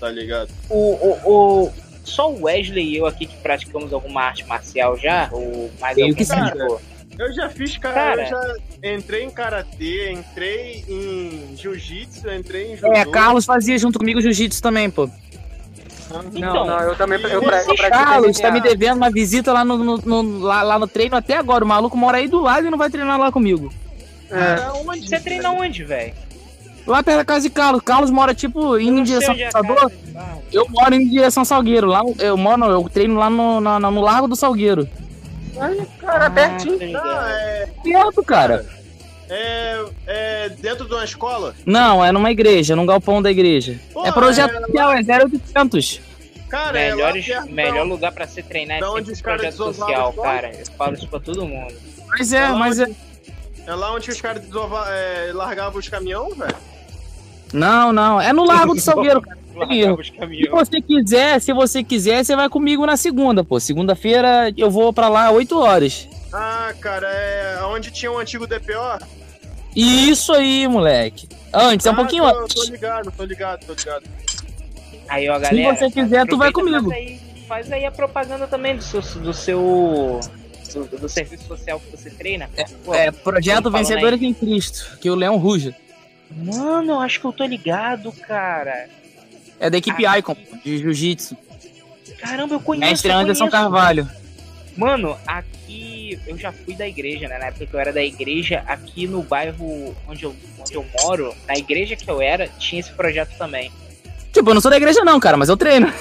tá ligado? O, o, o- Só o Wesley e eu aqui que praticamos alguma arte marcial já, ou mais algum que sim. praticou? Eu já fiz, cara, Cara. eu já entrei em karatê, entrei em jiu-jitsu, entrei em judô. É, Carlos fazia junto comigo jiu-jitsu também, pô. Então, Não, não, eu também eu, pra- eu pratico Carlos tá me devendo uma visita lá no, no- no- lá, lá no treino até agora. O maluco mora aí do lado e não vai treinar lá comigo. É. Cara, onde, Você treina onde, velho? Lá perto da casa de Carlos. Carlos mora, tipo, indo em direção onde é a Salvador. Eu moro em direção Salgueiro. Lá, eu moro, eu treino lá no, na- no Largo do Salgueiro. Cara, pertinho. Ah, tá ligado. Ah, é, Perto, cara. É, é dentro de uma escola? Não, é numa igreja, num galpão da igreja. Pô, é projeto é social, é 0800. Cara, é lá Melhores, perto melhor lugar pra se treinar é onde os projeto social, cara. Eu falo isso pra todo mundo. Mas é, É mas é. onde- É lá onde os caras desova- é, largavam os caminhões, velho? Não, não. É no Largo do Salgueiro, cara. Se você quiser, se você quiser, você vai comigo na segunda, pô. Segunda-feira eu vou pra lá 8 horas. Ah, cara, é onde tinha um antigo DPO? Isso aí, moleque. Antes, é um Ah, pouquinho tô, antes. Tô ligado, tô ligado, tô ligado. Aí, ó, galera. você quiser, tu vai comigo. Faz aí, faz aí a propaganda também do seu. Do, seu do, do serviço social que você treina. Pô, É, Projeto Vencedores em Cristo, que o Leão Ruja. Mano, eu acho que eu tô ligado, cara. É da equipe Ah, Icon, de Jiu-Jitsu. Caramba, eu conheço. Mestre Anderson conheço. Carvalho. Mano, aqui eu já fui da igreja, né? Na época que eu era da igreja, aqui no bairro onde eu, onde eu moro, na igreja que eu era, tinha esse projeto também. Tipo, eu não sou da igreja não, cara, mas eu treino.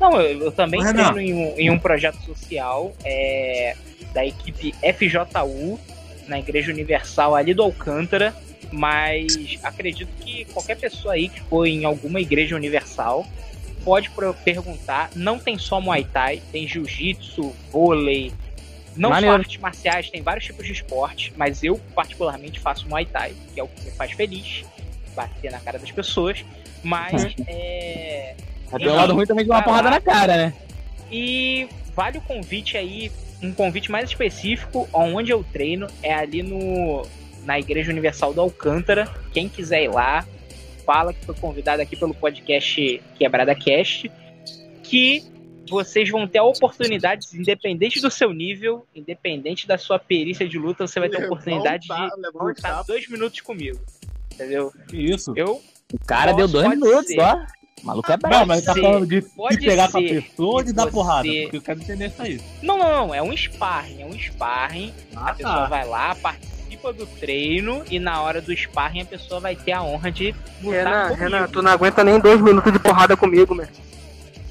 Não, eu, eu também Renan. treino em um, em um projeto social é, da equipe FJU, na Igreja Universal ali do Alcântara, mas acredito que qualquer pessoa aí que for em alguma igreja universal pode perguntar. Não tem só Muay Thai, tem Jiu-Jitsu, vôlei, não Maneiro. só artes marciais, tem vários tipos de esporte, mas eu particularmente faço Muay Thai, que é o que me faz feliz, bater na cara das pessoas, mas é... O lado ruim também de uma porrada na cara, né? E vale o convite aí, um convite mais específico, onde eu treino é ali no na Igreja Universal do Alcântara. Quem quiser ir lá, fala que foi convidado aqui pelo podcast Quebrada Cast, que vocês vão ter a oportunidade, independente do seu nível, independente da sua perícia de luta, você vai ter a Levar oportunidade ta- de levar um lutar tapa. dois minutos comigo. Entendeu? Isso? Eu O cara Posso- deu dois minutos, ser. ó. O maluco é brabo. Não, mas ele tá falando de pode se pegar com a pessoa ou de dar você- porrada. Porque eu quero entender isso aí. Não, não, não. É um sparring. É um sparring. a Ah, pessoa tá. vai lá, participa do treino e na hora do sparring a pessoa vai ter a honra de lutar Renan, comigo. Renan, tu não aguenta nem dois minutos de porrada comigo, meu.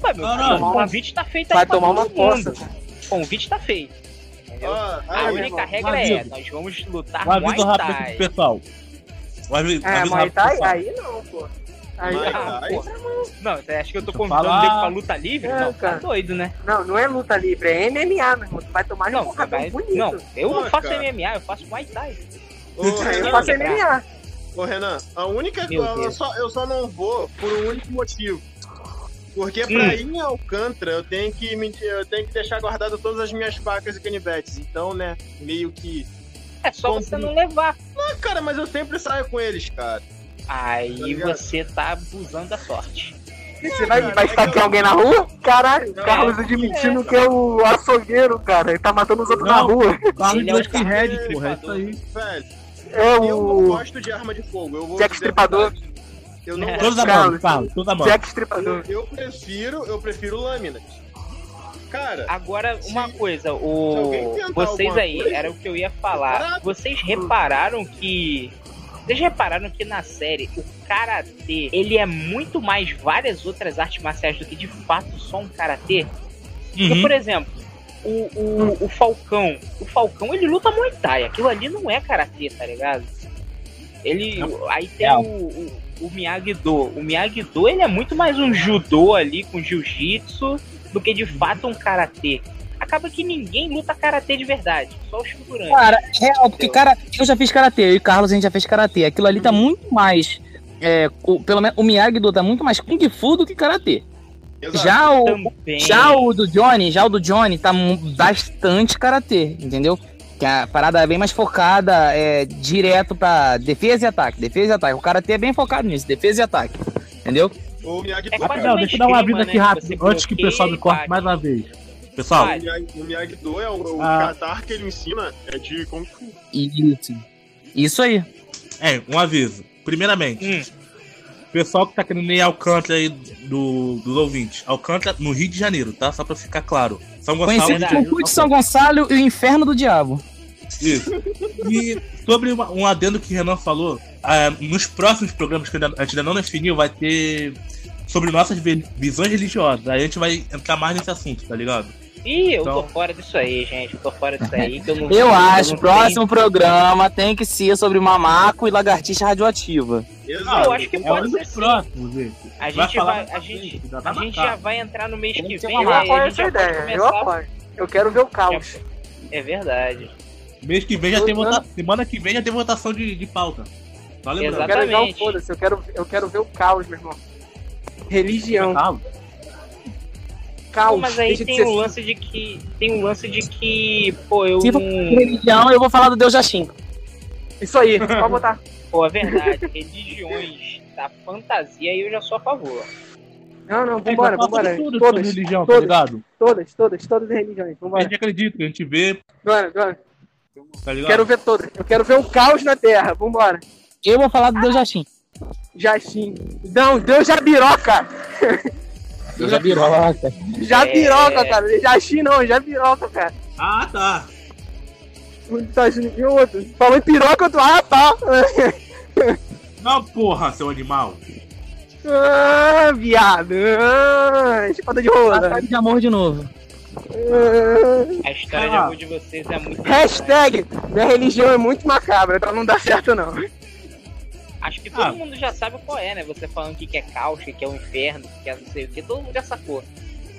Ué, meu Não, não. o convite tá feito aí Vai tomar uma coça. O convite tá feito. Entendeu? Ó, a aí, única irmão, regra um é, nós vamos lutar Um aviso Muay rápido Thai. aqui pro pessoal. Um aviso, um É, aviso Muay rápido pro Thai? pessoal. Aí não, pô. Aí, Muay Ah, Thai. pô. Não, você acha que eu tô convidando falar. nego pra luta livre? É, não, tá doido, né? não, não é luta livre, é MMA, meu irmão. Tu vai tomar um Não, porradão mas, bonito. não, eu não Pô, faço cara. MMA, eu faço Muay Thai. Ô, É, eu Renan, faço. MMA. ô, Renan, a única eu só, eu só não vou por um único motivo. Porque pra Hum. ir em Alcântara, eu tenho que me, eu tenho que deixar guardado todas as minhas facas e canivetes. Então, né, meio que. É só Como- você não levar. Ah, cara, mas eu sempre saio com eles, cara. Tá Aí ligado? você tá abusando da sorte. E Você vai, cara, vai é esfaquear eu- alguém na rua? Caralho, o Não, Carlos admitindo que é o açougueiro, cara. Ele tá matando os outros Não. na rua. Carlos é o Black cara Red, que porra, é isso aí. Velho, É eu não o gosto de arma de fogo. Eu vou Jack verdade. Eu não É. gosto. Todos a Carlos. mão, Carlos, todos a mão. Jack Stripador. Eu, eu prefiro, eu prefiro lâminas. Cara, Agora, uma Se- coisa, alguém o... vocês alguma aí, coisa, era o que eu ia falar. Vocês repararam que. Vocês repararam que na série o karatê ele é muito mais várias outras artes marciais do que de fato só um karatê? Porque, Uhum. por exemplo, o, o, o Falcão. O Falcão ele luta Muay Thai. Aquilo ali não é karatê, tá ligado? Ele. Aí tem É. o, o, o Miyagi-Do. O Miyagi-Do ele é muito mais um judô ali com jiu-jitsu do que de fato um karatê. Acaba que ninguém luta karatê de verdade, só os figurantes. Cara, real, porque cara, eu já fiz karatê, eu e Carlos a gente já fez karatê. Aquilo ali tá muito mais. É, o, pelo menos o Miyagi-Do tá muito mais Kung Fu do que karatê. Exato. Já o, Também. já o do Johnny, já o do Johnny tá bastante karatê, entendeu? Que a parada é bem mais focada, é direto pra defesa e ataque, defesa e ataque. O karatê é bem focado nisso, defesa e ataque, entendeu? O Miyagi-Do É quase Não, deixa eu dar uma abrida aqui né? rápido, antes que o pessoal me corte mais uma vez. Pessoal. O Miyagi- Miyagi-Do é o, o Ah. katar que ele ensina é de Kung Fu. Isso. Isso aí. é, um aviso. Primeiramente, Hum. pessoal que tá querendo ir Alcântara aí do, dos ouvintes. Alcântara no Rio de Janeiro, tá? Só pra ficar claro. São Gonçalo. Conhecido verdade. como Cut São Gonçalo e o Inferno do Diabo. Isso. E sobre uma- um adendo que o Renan falou, ah, nos próximos programas que ainda- a gente ainda não definiu, vai ter sobre nossas vi- visões religiosas. Aí a gente vai entrar mais nesse assunto, tá ligado? Ih, eu Então- tô fora disso aí, gente. Eu tô fora disso aí. Que eu, não, Eu acho, não próximo programa tem que ser sobre mamaco e lagartixa radioativa. Exato. Eu acho que É um pode ser dos sim. próximos, gente. A Vai gente vai, mais a gente, a gente já vai entrar no mês que ser vem. Eu apoio essa ideia, eu apoio. Eu quero ver o caos. É verdade. Mês que vem já tem votação. Semana que vem já tem votação de, de pauta. Só lembrando. Eu quero ver o Exatamente. foda-se, eu quero, eu quero ver o caos, meu irmão. Religião, Tá? caos. Mas aí deixa tem um lance de que. Tem um lance de que. Pô, eu Se for religião, eu vou falar do Deus Jaxim. Isso aí, pode botar. Pô, é verdade. religiões da fantasia aí eu já sou a favor. Não, não, vambora, vambora. Tudo Todas, sobre religião, todas. tá ligado? todas, todas, todas as religiões, A vambora. gente acredita, a gente vê, Bora, bora. Tá ligado? Quero ver todas. Eu quero ver o caos na Terra, vambora. Eu vou falar do Deus Jaxim. Jaxim. Não, Deus Jabiroca. Deus Jabiroca. Jabiroca, É. cara. Jaxim não, Jabiroca, cara. Ah, tá. Tá, e o outro? Falou em piroca, tu. Ah, tá. Não, porra, seu animal. Ah, viado. Ah, espada de rola. Batalha de amor de novo. Ah. A história de amor de vocês é muito. Hashtag, minha religião é muito macabra, então não dá certo não. Acho que todo Ah. mundo já sabe qual é, né? Você falando que que é caos, que é o inferno, que é não sei o que, todo mundo já sacou.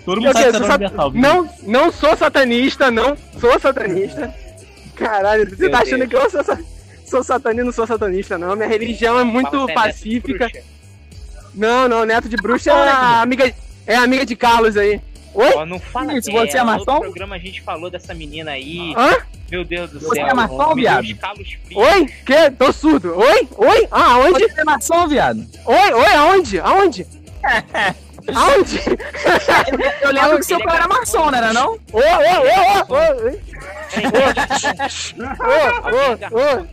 Todo mundo sabe que é sat- universal. viu? não, não sou satanista, não sou satanista. Caralho, você Meu tá achando Deus. que eu sou, sa- sou satanista, não sou satanista não. Minha religião é muito é pacífica. bruxa. Não, não, neto de bruxa é amiga, é amiga de Carlos aí. Oi? Ó, não fala Isso, dela. você é No maçom? programa a gente falou dessa menina aí. Hã? Meu Deus do Você céu. é maçom, viado? Oi? Que? Tô surdo. Oi? Oi? Ah, aonde? Você é maçom, viado. Oi? Oi? Aonde? Aonde? Aonde? Eu lembro que seu pai era maçom, não era não? Oi, oi, oi, oi, oi. Alguém Ô, ô, garfou ô.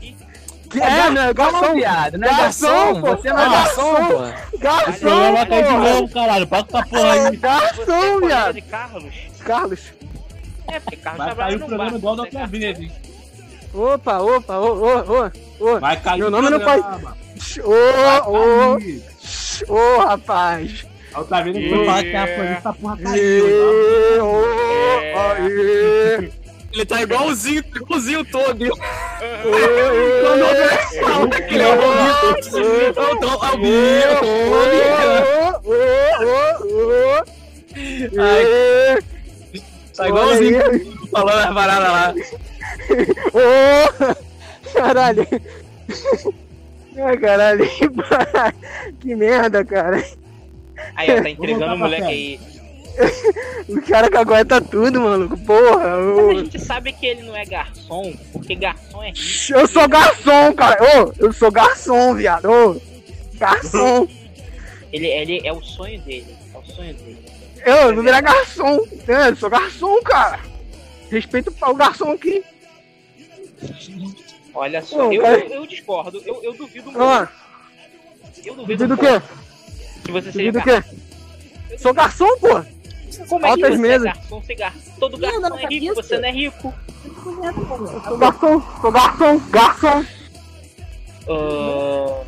Que é, né? Garçom, Garçom, viado. Não é Garçom, garçom. pô. Você não é garçom, garçom. pô. garçom, Programa tá de novo, caralho. Com essa porra aí. É Garçom, viado. de Carlos? Carlos. É, porque Carlos Vai cair o no programa bar. igual da é outra vez, hein? Opa, opa, ô, ô, ô, ô. Vai cair Meu o nome não programa. Ô, ô, ô, rapaz. A outra vez eu vou falar que a polícia essa porra caiu. Ô, É. aê. Ele tá igualzinho, igualzinho todo. viu? Ele é o Tá igualzinho falando as paradas lá. Ô! Caralho! Ai, caralho! Que merda, cara! Aí, ó, tá entregando o moleque aí. O cara que aguenta tudo, maluco! Porra! Mas a gente sabe que ele não é garçom, porque garçom é rico. Eu sou garçom, cara! Ô! Eu sou garçom, viado! Ô! Garçom! Ele, ele é o sonho dele. É o sonho dele. Eu vou virar garçom! É, eu sou garçom, cara! Respeito o garçom aqui! Olha só, Ô, eu, cara. eu, eu discordo. Eu, eu duvido muito. Ó, eu duvido duvido o muito quê? que você seja Duvido o quê? Sou garçom, pô! Como é que você é garçom sem garçom? Todo garçom é rico, você não é rico. Sou garçom! Sou garçom! Garçom! Ah,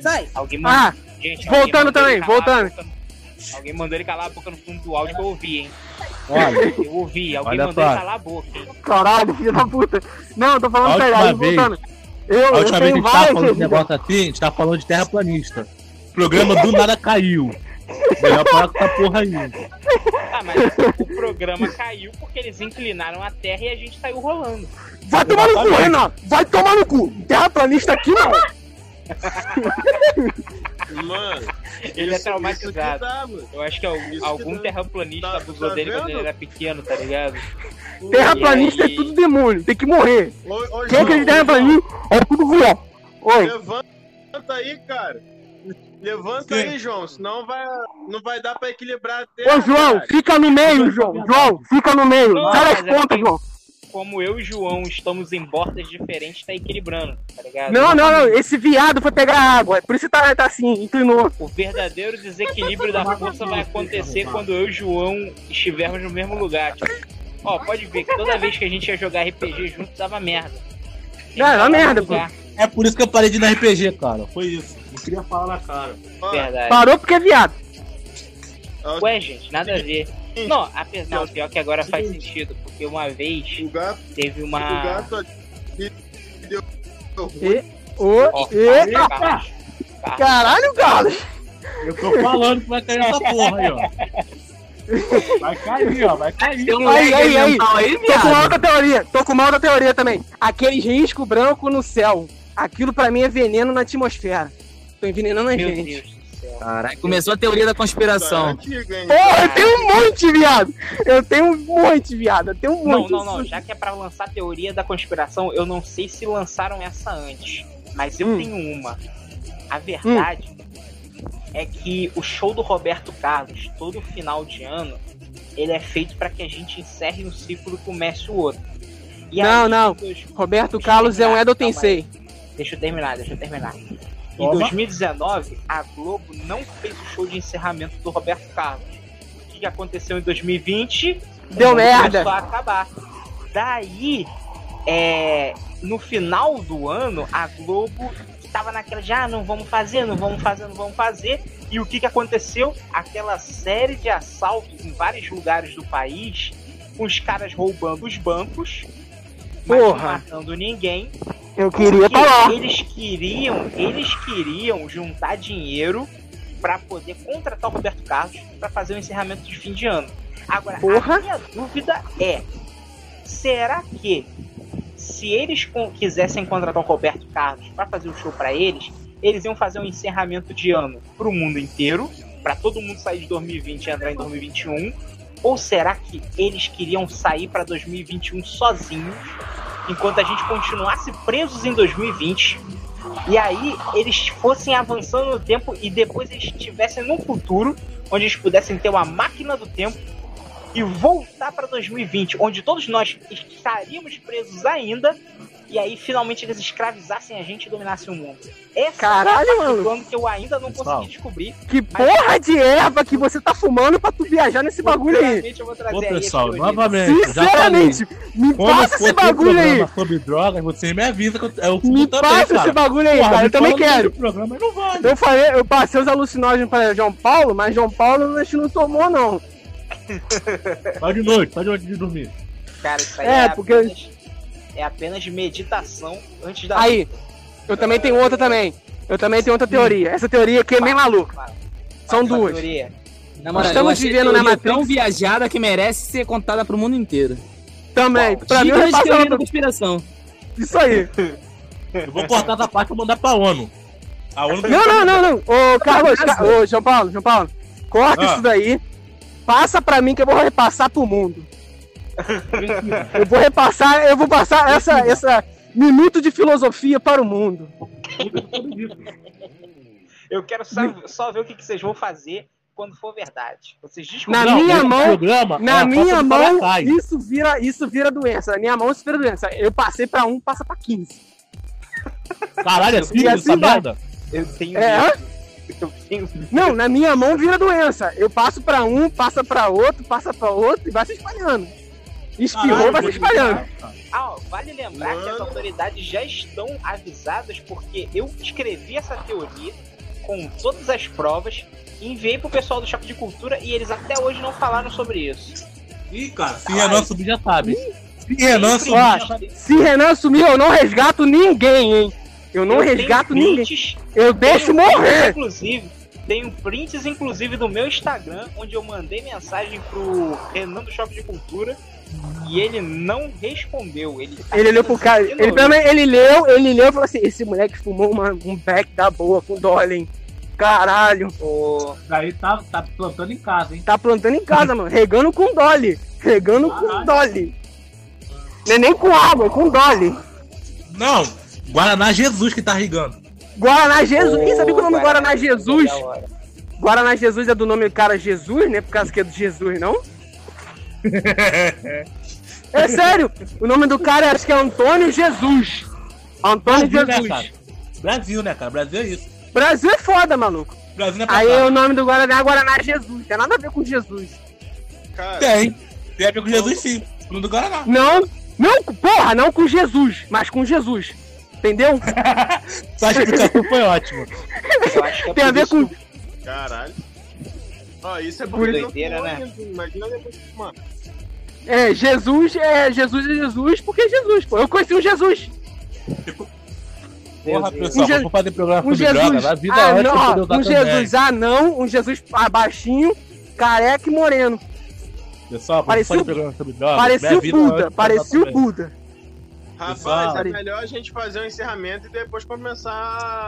Sai. alguém mandou. Ah! gente, voltando também, voltando. boca Alguém mandou ele calar a boca no fundo do áudio que eu ouvi, hein? Olha, Eu ouvi, alguém Olha mandou só. ele calar a boca, hein? Caralho, filho da puta! Não, eu tô falando sério, aí voltando. Eu, a eu última vez que a tenho gente tava falando de negócio assim, a gente tava falando de terraplanista. O programa do nada caiu. Melhor falar com essa porra aí. Ah, mas o programa caiu porque eles inclinaram a terra e a gente saiu rolando. Vai tomar no cu, Renan! Vai tomar no cu! Terraplanista aqui não! Mano, Ele é traumatizado. que dá. Eu acho que Isso algum que- terraplanista tá- abusou tá dele quando vendo? ele era pequeno, tá ligado? Terraplanista E aí- é tudo demônio, tem que morrer. Ô, ô, Quem acredita em João, terraplanista é tudo vilão. Oi, Levanta aí, cara. Levanta Sim. aí, João, senão vai, não vai dar pra equilibrar a terra. ô João, cara. fica no meio, João. João, fica no meio. Não, Sai das é contas, que- João. Como eu e João estamos em bordas diferentes, tá equilibrando, tá ligado? Não, não, não. Esse viado foi pegar água. Por isso tá, tá assim, inclinou. O verdadeiro desequilíbrio da força vai acontecer quando eu e João estivermos no mesmo lugar. Tipo, ó, pode ver que toda vez que a gente ia jogar RPG junto dava merda. Não, Tava no merda, lugar. É por isso que eu parei de ir no RPG, cara. Foi isso. Não queria falar na cara. Verdade. Parou porque é viado. Ué, gente, nada a ver. Não, apesar, não, pior que agora faz sentido, porque uma vez o gato, teve o uma. gato ali deu ruim. E, o, Ó, e, caralho, Carlos. Eu tô falando que vai cair essa porra aí, ó. Vai cair, ó. Vai cair. Tem um Aí, aí, aí. aí, Tô com uma outra teoria. Tô com uma outra teoria também. Aquele risco branco no céu. Aquilo pra mim é veneno na atmosfera. Tô envenenando a Meu gente. Deus do céu. Caralho, começou a teoria da é conspiração. hein? Porra, eu tenho um monte, viado. Eu tenho um monte, viado. Eu tenho um Não, monte. não, não. Já que é pra lançar a teoria da conspiração, eu não sei se lançaram essa antes. Mas eu Hum. tenho uma. A verdade é que o show do Roberto Carlos, todo final de ano, ele é feito pra que a gente encerre um ciclo e comece o outro. E Não, aí, não. em dois- Roberto Deixa Carlos é um terminar, Edo Tensei. Deixa eu terminar, deixa eu terminar. Em Toma. 2019, a Globo não fez o show de encerramento do Roberto Carlos. O que aconteceu em 2020? Deu merda. começou a acabar. Daí, é, no final do ano, a Globo tava naquela de, ah, não vamos fazer, não vamos fazer, não vamos fazer. E o que, que aconteceu? Aquela série de assaltos em vários lugares do país, com os caras roubando os bancos, mas não Porra. matando ninguém. Eu queria tá lá. Eles queriam, eles queriam juntar dinheiro pra poder contratar o Roberto Carlos pra fazer o encerramento de fim de ano. Agora, Porra. a minha dúvida é: será que se eles quisessem contratar o Roberto Carlos pra fazer o show pra eles, eles iam fazer um encerramento de ano pro mundo inteiro, pra todo mundo sair de 2020 e entrar em 2021? Ou será que eles queriam sair pra 2021 sozinhos, enquanto a gente continuasse presos em 2020? E aí eles fossem avançando no tempo e depois eles estivessem num futuro onde eles pudessem ter uma máquina do tempo e voltar pra 2020, onde todos nós estaríamos presos ainda, e aí finalmente eles escravizassem a gente e dominassem o mundo. Essa Caralho, é a parte do mano. plano que eu ainda não Pessoal. consegui descobrir. Que porra de erva que você tá fumando pra tu viajar nesse bagulho aí? Eu vou Ô, pessoal, novamente. Sinceramente, me Quando passa esse um bagulho aí. sobre drogas, você me avisa que eu, eu fumo Me também, passa cara. esse bagulho aí, Porra, cara. Eu também quero. programa e não vale. Eu falei, eu passei os alucinógenos pra João Paulo, mas João Paulo a gente não tomou, não. Vai de noite, vai de noite de dormir. Cara, isso aí É, é, porque- apenas, é apenas meditação antes da Aí, eu também tenho outra também. Eu também tenho outra teoria. Essa teoria aqui é bem maluca. São Fala, duas. teoria. Moral, Estamos vivendo na Matrix. tão viajada que merece ser contada pro mundo inteiro. Também. Pra mim, eu teoria da conspiração. Isso aí. Eu vou cortar essa parte e mandar pra ONU. A ONU Não, não, não, não. Ô, Carlos, Ca- ô, João Paulo, João Paulo. Corta Ah. isso daí. Passa pra mim que eu vou repassar pro mundo. Eu vou repassar, eu vou passar essa, essa minuto de filosofia para o mundo. Eu quero só, só ver o que, que vocês vão fazer quando for verdade. Vocês Na descobriram. Não, minha mão, programa é na a minha mão, isso vira, isso vira doença. Na minha mão, isso vira doença. Eu passei pra um, passa pra 15. Caralho, é filho assim dessa vai. merda? Eu tenho É, medo. Não, na minha mão vira doença. Eu passo pra um, passa pra outro, passa pra outro e vai se espalhando. Espirrou, Caralho, vai se espalhando. Ah, ó, vale lembrar que as Mano. autoridades já estão avisadas porque eu escrevi essa teoria com todas as provas, enviei pro pessoal do Choque de Cultura e eles até hoje não falaram sobre isso. Ih, cara, se Renan subir já sabe. Se Renan sabe. Se Renan sumir, eu não resgato ninguém, hein? Eu não Eu resgato ninguém. Eu deixo prints, morrer. Inclusive, tenho prints, inclusive, do meu Instagram, onde eu mandei mensagem pro Renan do Shopping de Cultura e ele não respondeu. Ele, tá Ele olhou pro cara, ele, pelo menos, ele leu, ele leu e falou assim: esse moleque fumou uma- um back da boa com Dolly, hein? Caralho, Ô, Daí tá, tá plantando em casa, hein? tá plantando em casa, mano. Regando com Dolly. Regando com Dolly. Não é nem com água, é com Dolly. Não, Guaraná Jesus que tá rigando. Guaraná Jesus. Quem sabia que o nome Guaraná Guaraná Jesus? Guaraná Jesus é do nome do cara Jesus, né? Por causa que é do Jesus, não? É sério, o nome do cara acho que é Antônio Jesus. Antônio Brasil, né, Jesus. cara? Brasil, né, cara? Brasil é isso. Brasil é foda, maluco. Brasil não é pra Aí cá. o nome do Guaraná é Guaraná Jesus. Tem nada a ver com Jesus. Cara, Tem. Tem a ver com Jesus sim. O nome do Guaraná. Não, não, porra, não com Jesus, mas com Jesus. Entendeu? Sua explicação foi ótima. Eu acho que é Tem a ver com. que caralho. Ó, isso é Por doideira, não né? Imagina depois de. É, Jesus é Jesus é Jesus porque é Jesus, pô. Eu conheci um Jesus. Porra, pessoal, Um Je- vamos fazer programa Um sobre droga. Jesus. Na vida Ah, antes não, ó, poder usar um também. Jesus anão, um Jesus abaixinho, careca e moreno. Pessoal, vamos Parecia fazer o- programa sobre droga. Parecia o antes Buda, parecia o também. Buda. Rapaz, é melhor a gente fazer um encerramento e depois começar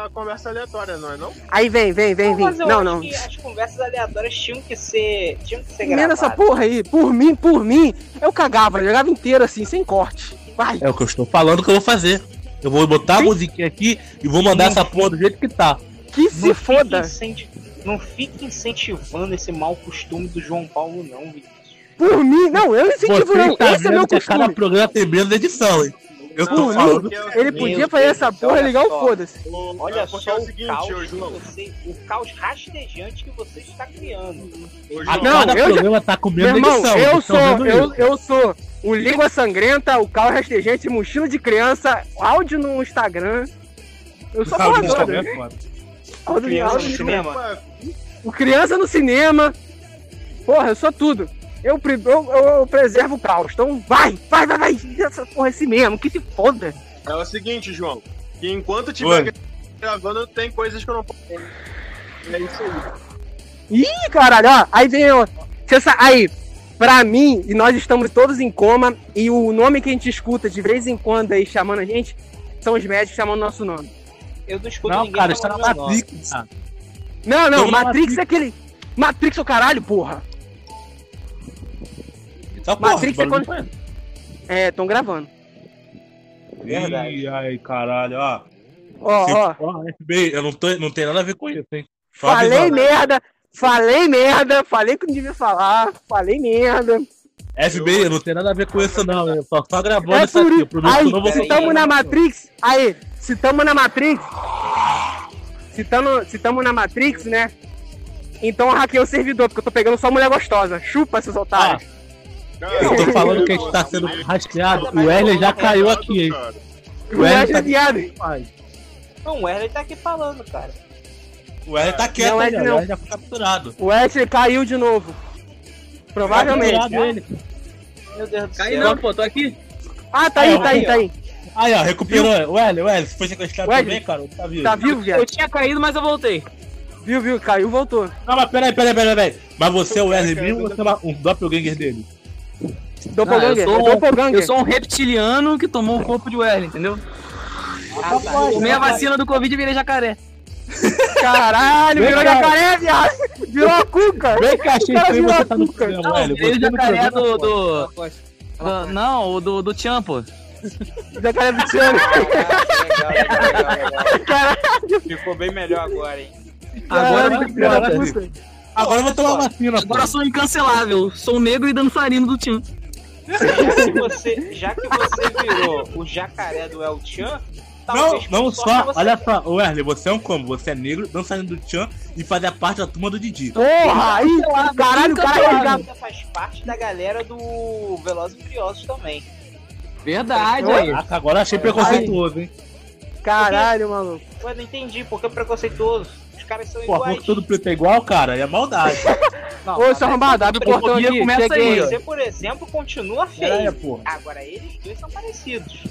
a conversa aleatória, não é não? Aí vem, vem, vem, vem. Não, acho não. as conversas aleatórias tinham que ser, tinham que ser Emenda essa gravadas. porra aí. Por mim, por mim, eu cagava, eu jogava inteiro assim, sem corte. Vai. É o que eu estou falando que eu vou fazer. Eu vou botar a Sim. musiquinha aqui e vou mandar essa porra do jeito que tá. Que se Não foda. Fique Não fique incentivando esse mau costume do João Paulo, não, Vinícius. Por mim, não, eu incentivo Você não. tá Esse é meu que a cada costume. programa tem menos edição, hein? Eu tô Por falando. é o ele podia Meu fazer Deus essa céu, porra e ligar o foda-se. o- Olha é só é o o seguinte, caos ô João. você, o caos rastejante que você está criando. Ô, A João, Não, cada eu já- tá com Meu irmão, edição. eu sou, eu, eu sou o Língua Sangrenta, o Carro Rastejante, Mochila de Criança, áudio no Instagram. Eu sou a Sabe porra disso toda. também, mano? Áudio- Criança áudio- no cinema. O Criança no cinema. Porra, eu sou tudo. Eu, eu, eu- preservo o caos. Então vai, vai, vai, vai. Essa porra é assim mesmo, que se foda. É o seguinte, João. Que enquanto Oi. tiver gravando, tem coisas que eu não posso. É isso aí. Ih, caralho, ó. Aí vem, sa- Aí, pra mim, e nós estamos todos em coma, e o nome que a gente escuta de vez em quando aí chamando a gente são os médicos chamando nosso nome. Eu não escuto Não, ninguém cara, está na nome. Matrix. cara. Não, não, uma Matrix é aquele. Matrix é o caralho, porra. Porra, Matrix é barulho quando- É, tão gravando. Verdade. Ih, ai, caralho, ó. Ó, Se- ó. ó, FBI, eu não, tô, não tem nada a ver com isso, hein? Só Falei merda, falei merda, falei que não devia falar, falei merda. FBI, eu não tem nada a ver com isso, não. Eu só tô gravando É isso aqui. Eu prometo Aí, eu não vou se tamo na. Matrix, aí, se tamo na Matrix, se tamo, se tamo na Matrix, né? Então eu hackei o servidor, porque eu tô pegando só mulher gostosa. Chupa, seus otários. Eu tô falando que a gente tá sendo rastreado. O Wesley já caiu aqui, hein? O Wesley tá- viado. Não, o Wesley tá aqui falando, cara. O Wesley tá quieto, Não, né? Wesley O não. Wesley já foi capturado. O Wesley caiu de novo. Provavelmente. Ele. Meu Deus do céu. não, pô, tô aqui. Ah, tá aí, tá aí, tá aí. Aí, ó, recuperou. Wesley, Wesley, você foi sequestrado Wesley. também, cara? Tá vivo. Tá vivo, Eu viado? tinha caído, mas eu voltei. Viu, viu? Caiu, voltou. Não, mas peraí, peraí, peraí, peraí. Mas você é o Wesley mesmo ou você é um doppelganger dele? Doppelganger, Ah, eu é sou- doppelganger. Eu sou um reptiliano que tomou o corpo de Wesley, entendeu? Tomei a vacina do Covid e virei jacaré. Caralho, virou jacaré, viado. Virou a cuca. Vem cá, que virou você tá no cuca. Não, Wesley. virei o Você no jacaré do. pô. do... do- não, o do, do Tchan, pô. Jacaré legal, legal. Caralho. Ficou bem melhor agora, hein? Agora, Caralho, agora, puta. Agora eu vou tomar vacina, pô. agora eu sou incancelável. Sou um negro e dançarino do Tchan. Já que você, já que você virou o jacaré do El Chan, Não, por não só, você- olha só, ô, Wesley, você é um como? Você é negro, dançarino do Chan e fazia parte da turma do Didi. Porra, aí, caralho, o cara. Você faz parte da galera do Velozes e Furiosos também. Verdade, aí. Caraca, agora eu achei preconceituoso, hein? Caralho, maluco. Ué, não entendi, porque é preconceituoso. Caras são Pô, iguais. porque todo preto é igual, cara, é maldade. Não, Ô, seu arrombado, abre o portão aqui. começa cheguei. aí, ó. Você, por exemplo, continua aí, feio. pô. Agora, eles dois são parecidos.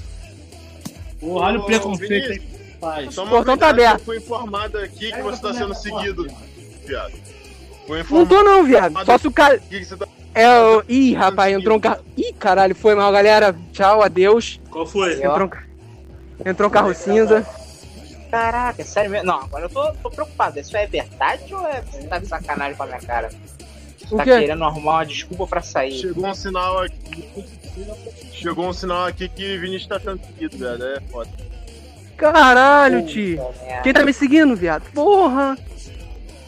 Porra, olha o preconceito aí faz. O portão tá aberto. Eu fui informado aqui que você tá sendo seguido viado. Não tô não, viado. Só se o cara. tá É o. Ih, rapaz, entrou um carro. Ih, caralho, foi mal, galera. Tchau, adeus. Qual foi? Entrou um, entrou um carro cinza. Caraca, sério mesmo? Não, agora eu tô, tô preocupado. Isso é verdade ou é você tá de sacanagem com a minha cara? Você tá querendo arrumar uma desculpa pra sair. Chegou um sinal aqui. Chegou um sinal aqui que Vinícius tá sendo seguido, velho. É foda. Caralho, tio. Puta merda. Quem tá me seguindo, viado? Porra.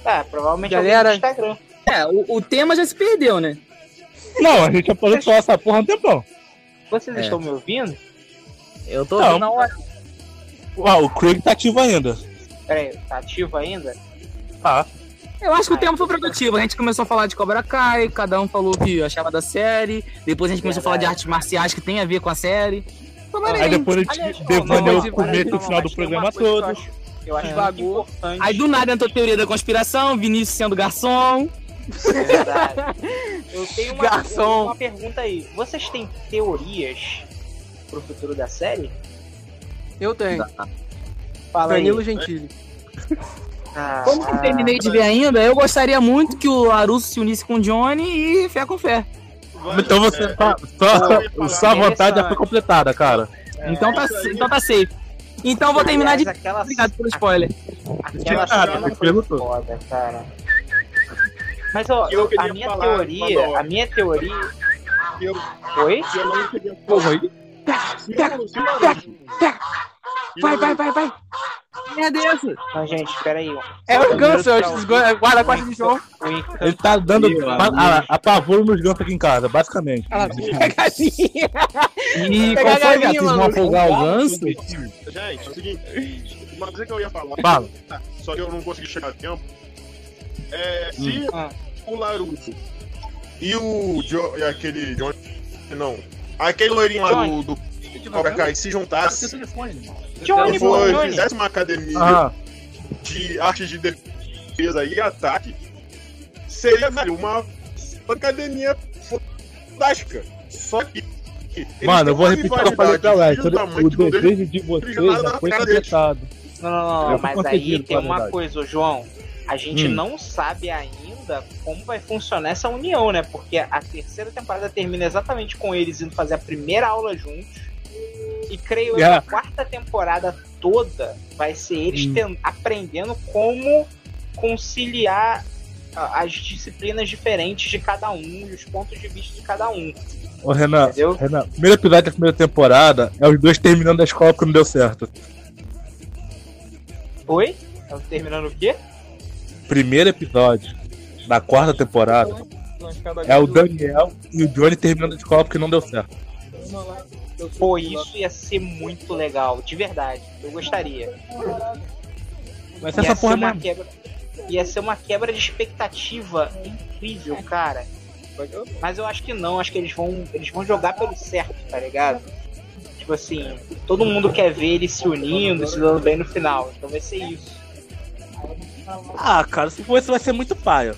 É, provavelmente Galera- alguém do Instagram. É, o, o tema já se perdeu, né? Não, a gente já pode falar essa porra há um tempão. Vocês É. estão me ouvindo? Eu tô Não. ouvindo a hora. Ah, o Craig tá ativo ainda. Pera aí, tá ativo ainda? Ah, Eu acho que o tema foi produtivo. A gente começou a falar de Cobra Kai, cada um falou o que achava da série. Depois a gente começou a falar de artes marciais que tem a ver com a série. Aí depois a gente devaneou o começo e o não, final do programa eu todo. acho- Eu acho Vagou. muito importante. Aí do nada entrou a teoria da conspiração, Vinícius sendo garçom. É verdade. Eu tenho uma, Garçom. eu tenho uma pergunta aí. Vocês têm teorias pro futuro da série? Eu tenho. Fala Danilo aí. Gentili. Ah, Como não terminei de ver ainda, eu gostaria muito que o Arusso se unisse com o Johnny e fé com fé. Então você é, tá. Só, sua vontade já foi completada, cara. Então tá, aí. então tá safe. Então vou terminar de. Aquela, Obrigado pelo spoiler. aquela Cara, cena você foi perguntou. foda, cara. Mas ó, Eu a minha falar, teoria, Mandou. a minha teoria. Eu, Oi? eu não queria Porra, aí. Eu- se eu- Vai, vai, vai, vai. Merda é essa? Não, gente, peraí. É o ganso, é o guarda-costas de João. Ele tá dando Meu a- apavoro nos gansos aqui em casa, basicamente. Ah, pegadinha. E Pegar qual a foi? Vocês vão afogar o ganso? Gente, é o seguinte. Uma coisa que eu ia falar, Fala. só que eu não consegui chegar a tempo. É, se Ah. o Larusso e o jo, e aquele Johnny. Não. Aquele loirinho lá do, do Cobra Kai se juntassem Johnny, e pô, for, Johnny. fizesse uma academia Ah, de artes de defesa e ataque, seria, velho, uma academia fantástica. Só que. eles mano, eu vou repetir o que eu falei pra tamanho O desejo de vocês já foi completado. Não, não, não, não, mas aí tem uma coisa, João. A gente Hum. não sabe ainda como vai funcionar essa união, né? Porque a terceira temporada termina exatamente com eles indo fazer a primeira aula juntos. E creio eu que Yeah. a quarta temporada toda vai ser eles Hum. aprendendo como conciliar a- as disciplinas diferentes de cada um e os pontos de vista de cada um. Ô, Renan, Entendeu? Renan, o primeiro episódio da primeira temporada é os dois terminando a escola porque não deu certo. Oi? Estamos terminando o quê? Primeiro episódio da quarta temporada é o Daniel e o Johnny terminando a escola porque não deu certo. Pô, isso ia ser muito legal, de verdade. Eu gostaria. Vai ser ia essa ser porra uma mesmo. quebra. Ia ser uma quebra de expectativa incrível, cara. Mas eu acho que não, acho que eles vão, eles vão jogar pelo certo, tá ligado? Tipo assim, todo mundo quer ver eles se unindo, se dando bem no final. Então vai ser isso. Ah, cara, se for isso vai ser muito paia.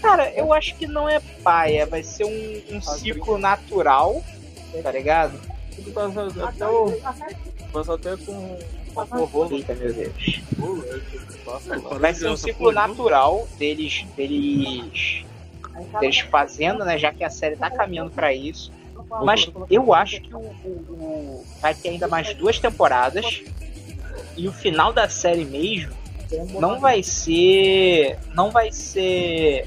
Cara, eu acho que não é paia, vai ser um, um ciclo natural, tá ligado? Até o. Passa até com. Eita, meu Deus. Vai ser um ciclo natural deles, deles, deles fazendo, né? Já que a série tá caminhando pra isso. Mas eu acho que o, o- o- vai ter ainda mais duas temporadas e o final da série mesmo não vai ser, não vai ser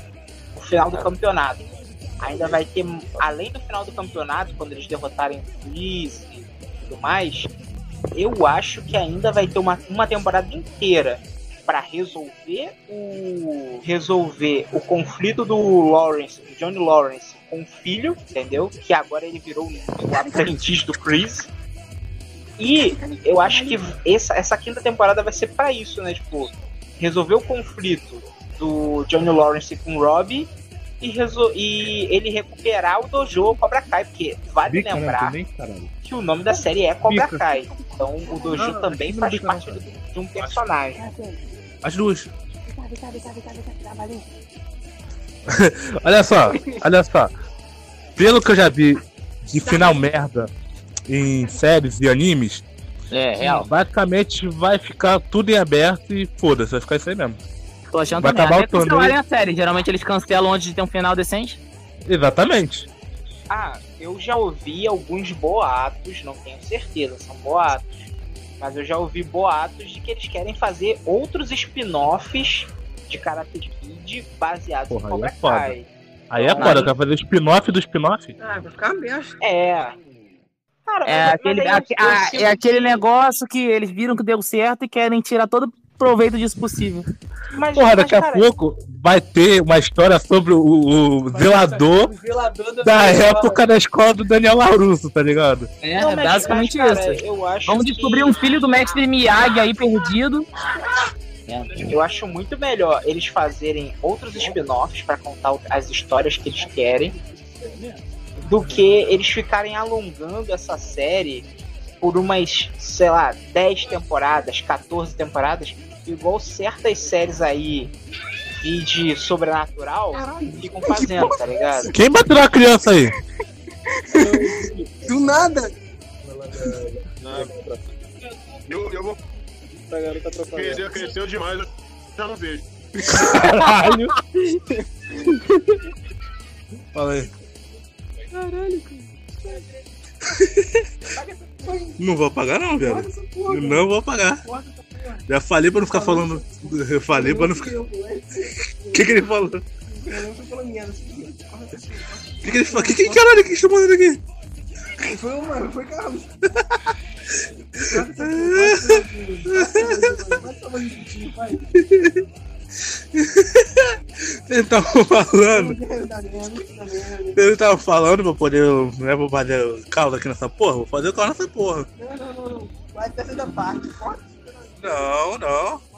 o final do campeonato. Ainda vai ter, além do final do campeonato, quando eles derrotarem o Freeze e tudo mais, eu acho que ainda vai ter uma, uma temporada inteira para resolver o resolver o conflito do Lawrence, do Johnny Lawrence com o filho, entendeu? Que agora ele virou o aprendiz do Chris. E eu acho que essa, essa quinta temporada vai ser para isso, né? Tipo, resolver o conflito do Johnny Lawrence com o Robbie e, resol- e ele recuperar o dojo Cobra Kai, porque vale Bica, né? lembrar Nem caralho. que o nome da série é Cobra Bica. Kai. Então o dojo Não, também não faz bica parte não, de, de um personagem. As duas. olha só, olha só. Pelo que eu já vi de final merda em séries e animes, É, real. basicamente vai ficar tudo em aberto e foda-se, vai ficar isso aí mesmo. Tô achando Vai também. acabar Até o turno, cancelarem a série. Geralmente eles cancelam antes de ter um final decente. Exatamente. Ah, eu já ouvi alguns boatos, não tenho certeza, são boatos. Mas eu já ouvi boatos de que eles querem fazer outros spin-offs de Karate Kid baseados Porra, em Cobra aí é foda. Kai. Aí é foda, eu quero fazer spin-off do spin-off. Ah, vai ficar mesmo. É. Cara, É, aquele, ah, sinto é aquele que- negócio que eles viram que deu certo e querem tirar todo proveito disso possível. Mas, Porra, mas, daqui a cara, pouco vai ter uma história sobre o, o zelador O zelador da época da escola do Daniel Larusso, tá ligado? É, Não, é basicamente mas, cara, isso. Eu acho Vamos que- descobrir um filho do mestre Miyagi aí perdido. Eu acho muito melhor eles fazerem outros spin-offs pra contar as histórias que eles querem do que eles ficarem alongando essa série por umas, sei lá, 10 temporadas, 14 temporadas, igual certas séries aí e de sobrenatural ficam fazendo, tá ligado? Quem bateu na criança aí? Do nada. Eu, eu vou. Atrapalhada. Cresceu, cresceu demais, eu já não vejo. Caralho. Fala aí. Não vou pagar não, velho. Não vou pagar. Já falei pra não ficar falando. Eu falei pra não ficar. O que, que ele falou? O que, que ele falou? Que, que caralho que está mandando aqui? Foi o mano, foi Carlos. Ele tava falando. Ele tava falando pra poder. Né, pra fazer o caos aqui nessa porra. Vou fazer o caos nessa porra. Não, não, não. Vai ter essa parte. Não, não.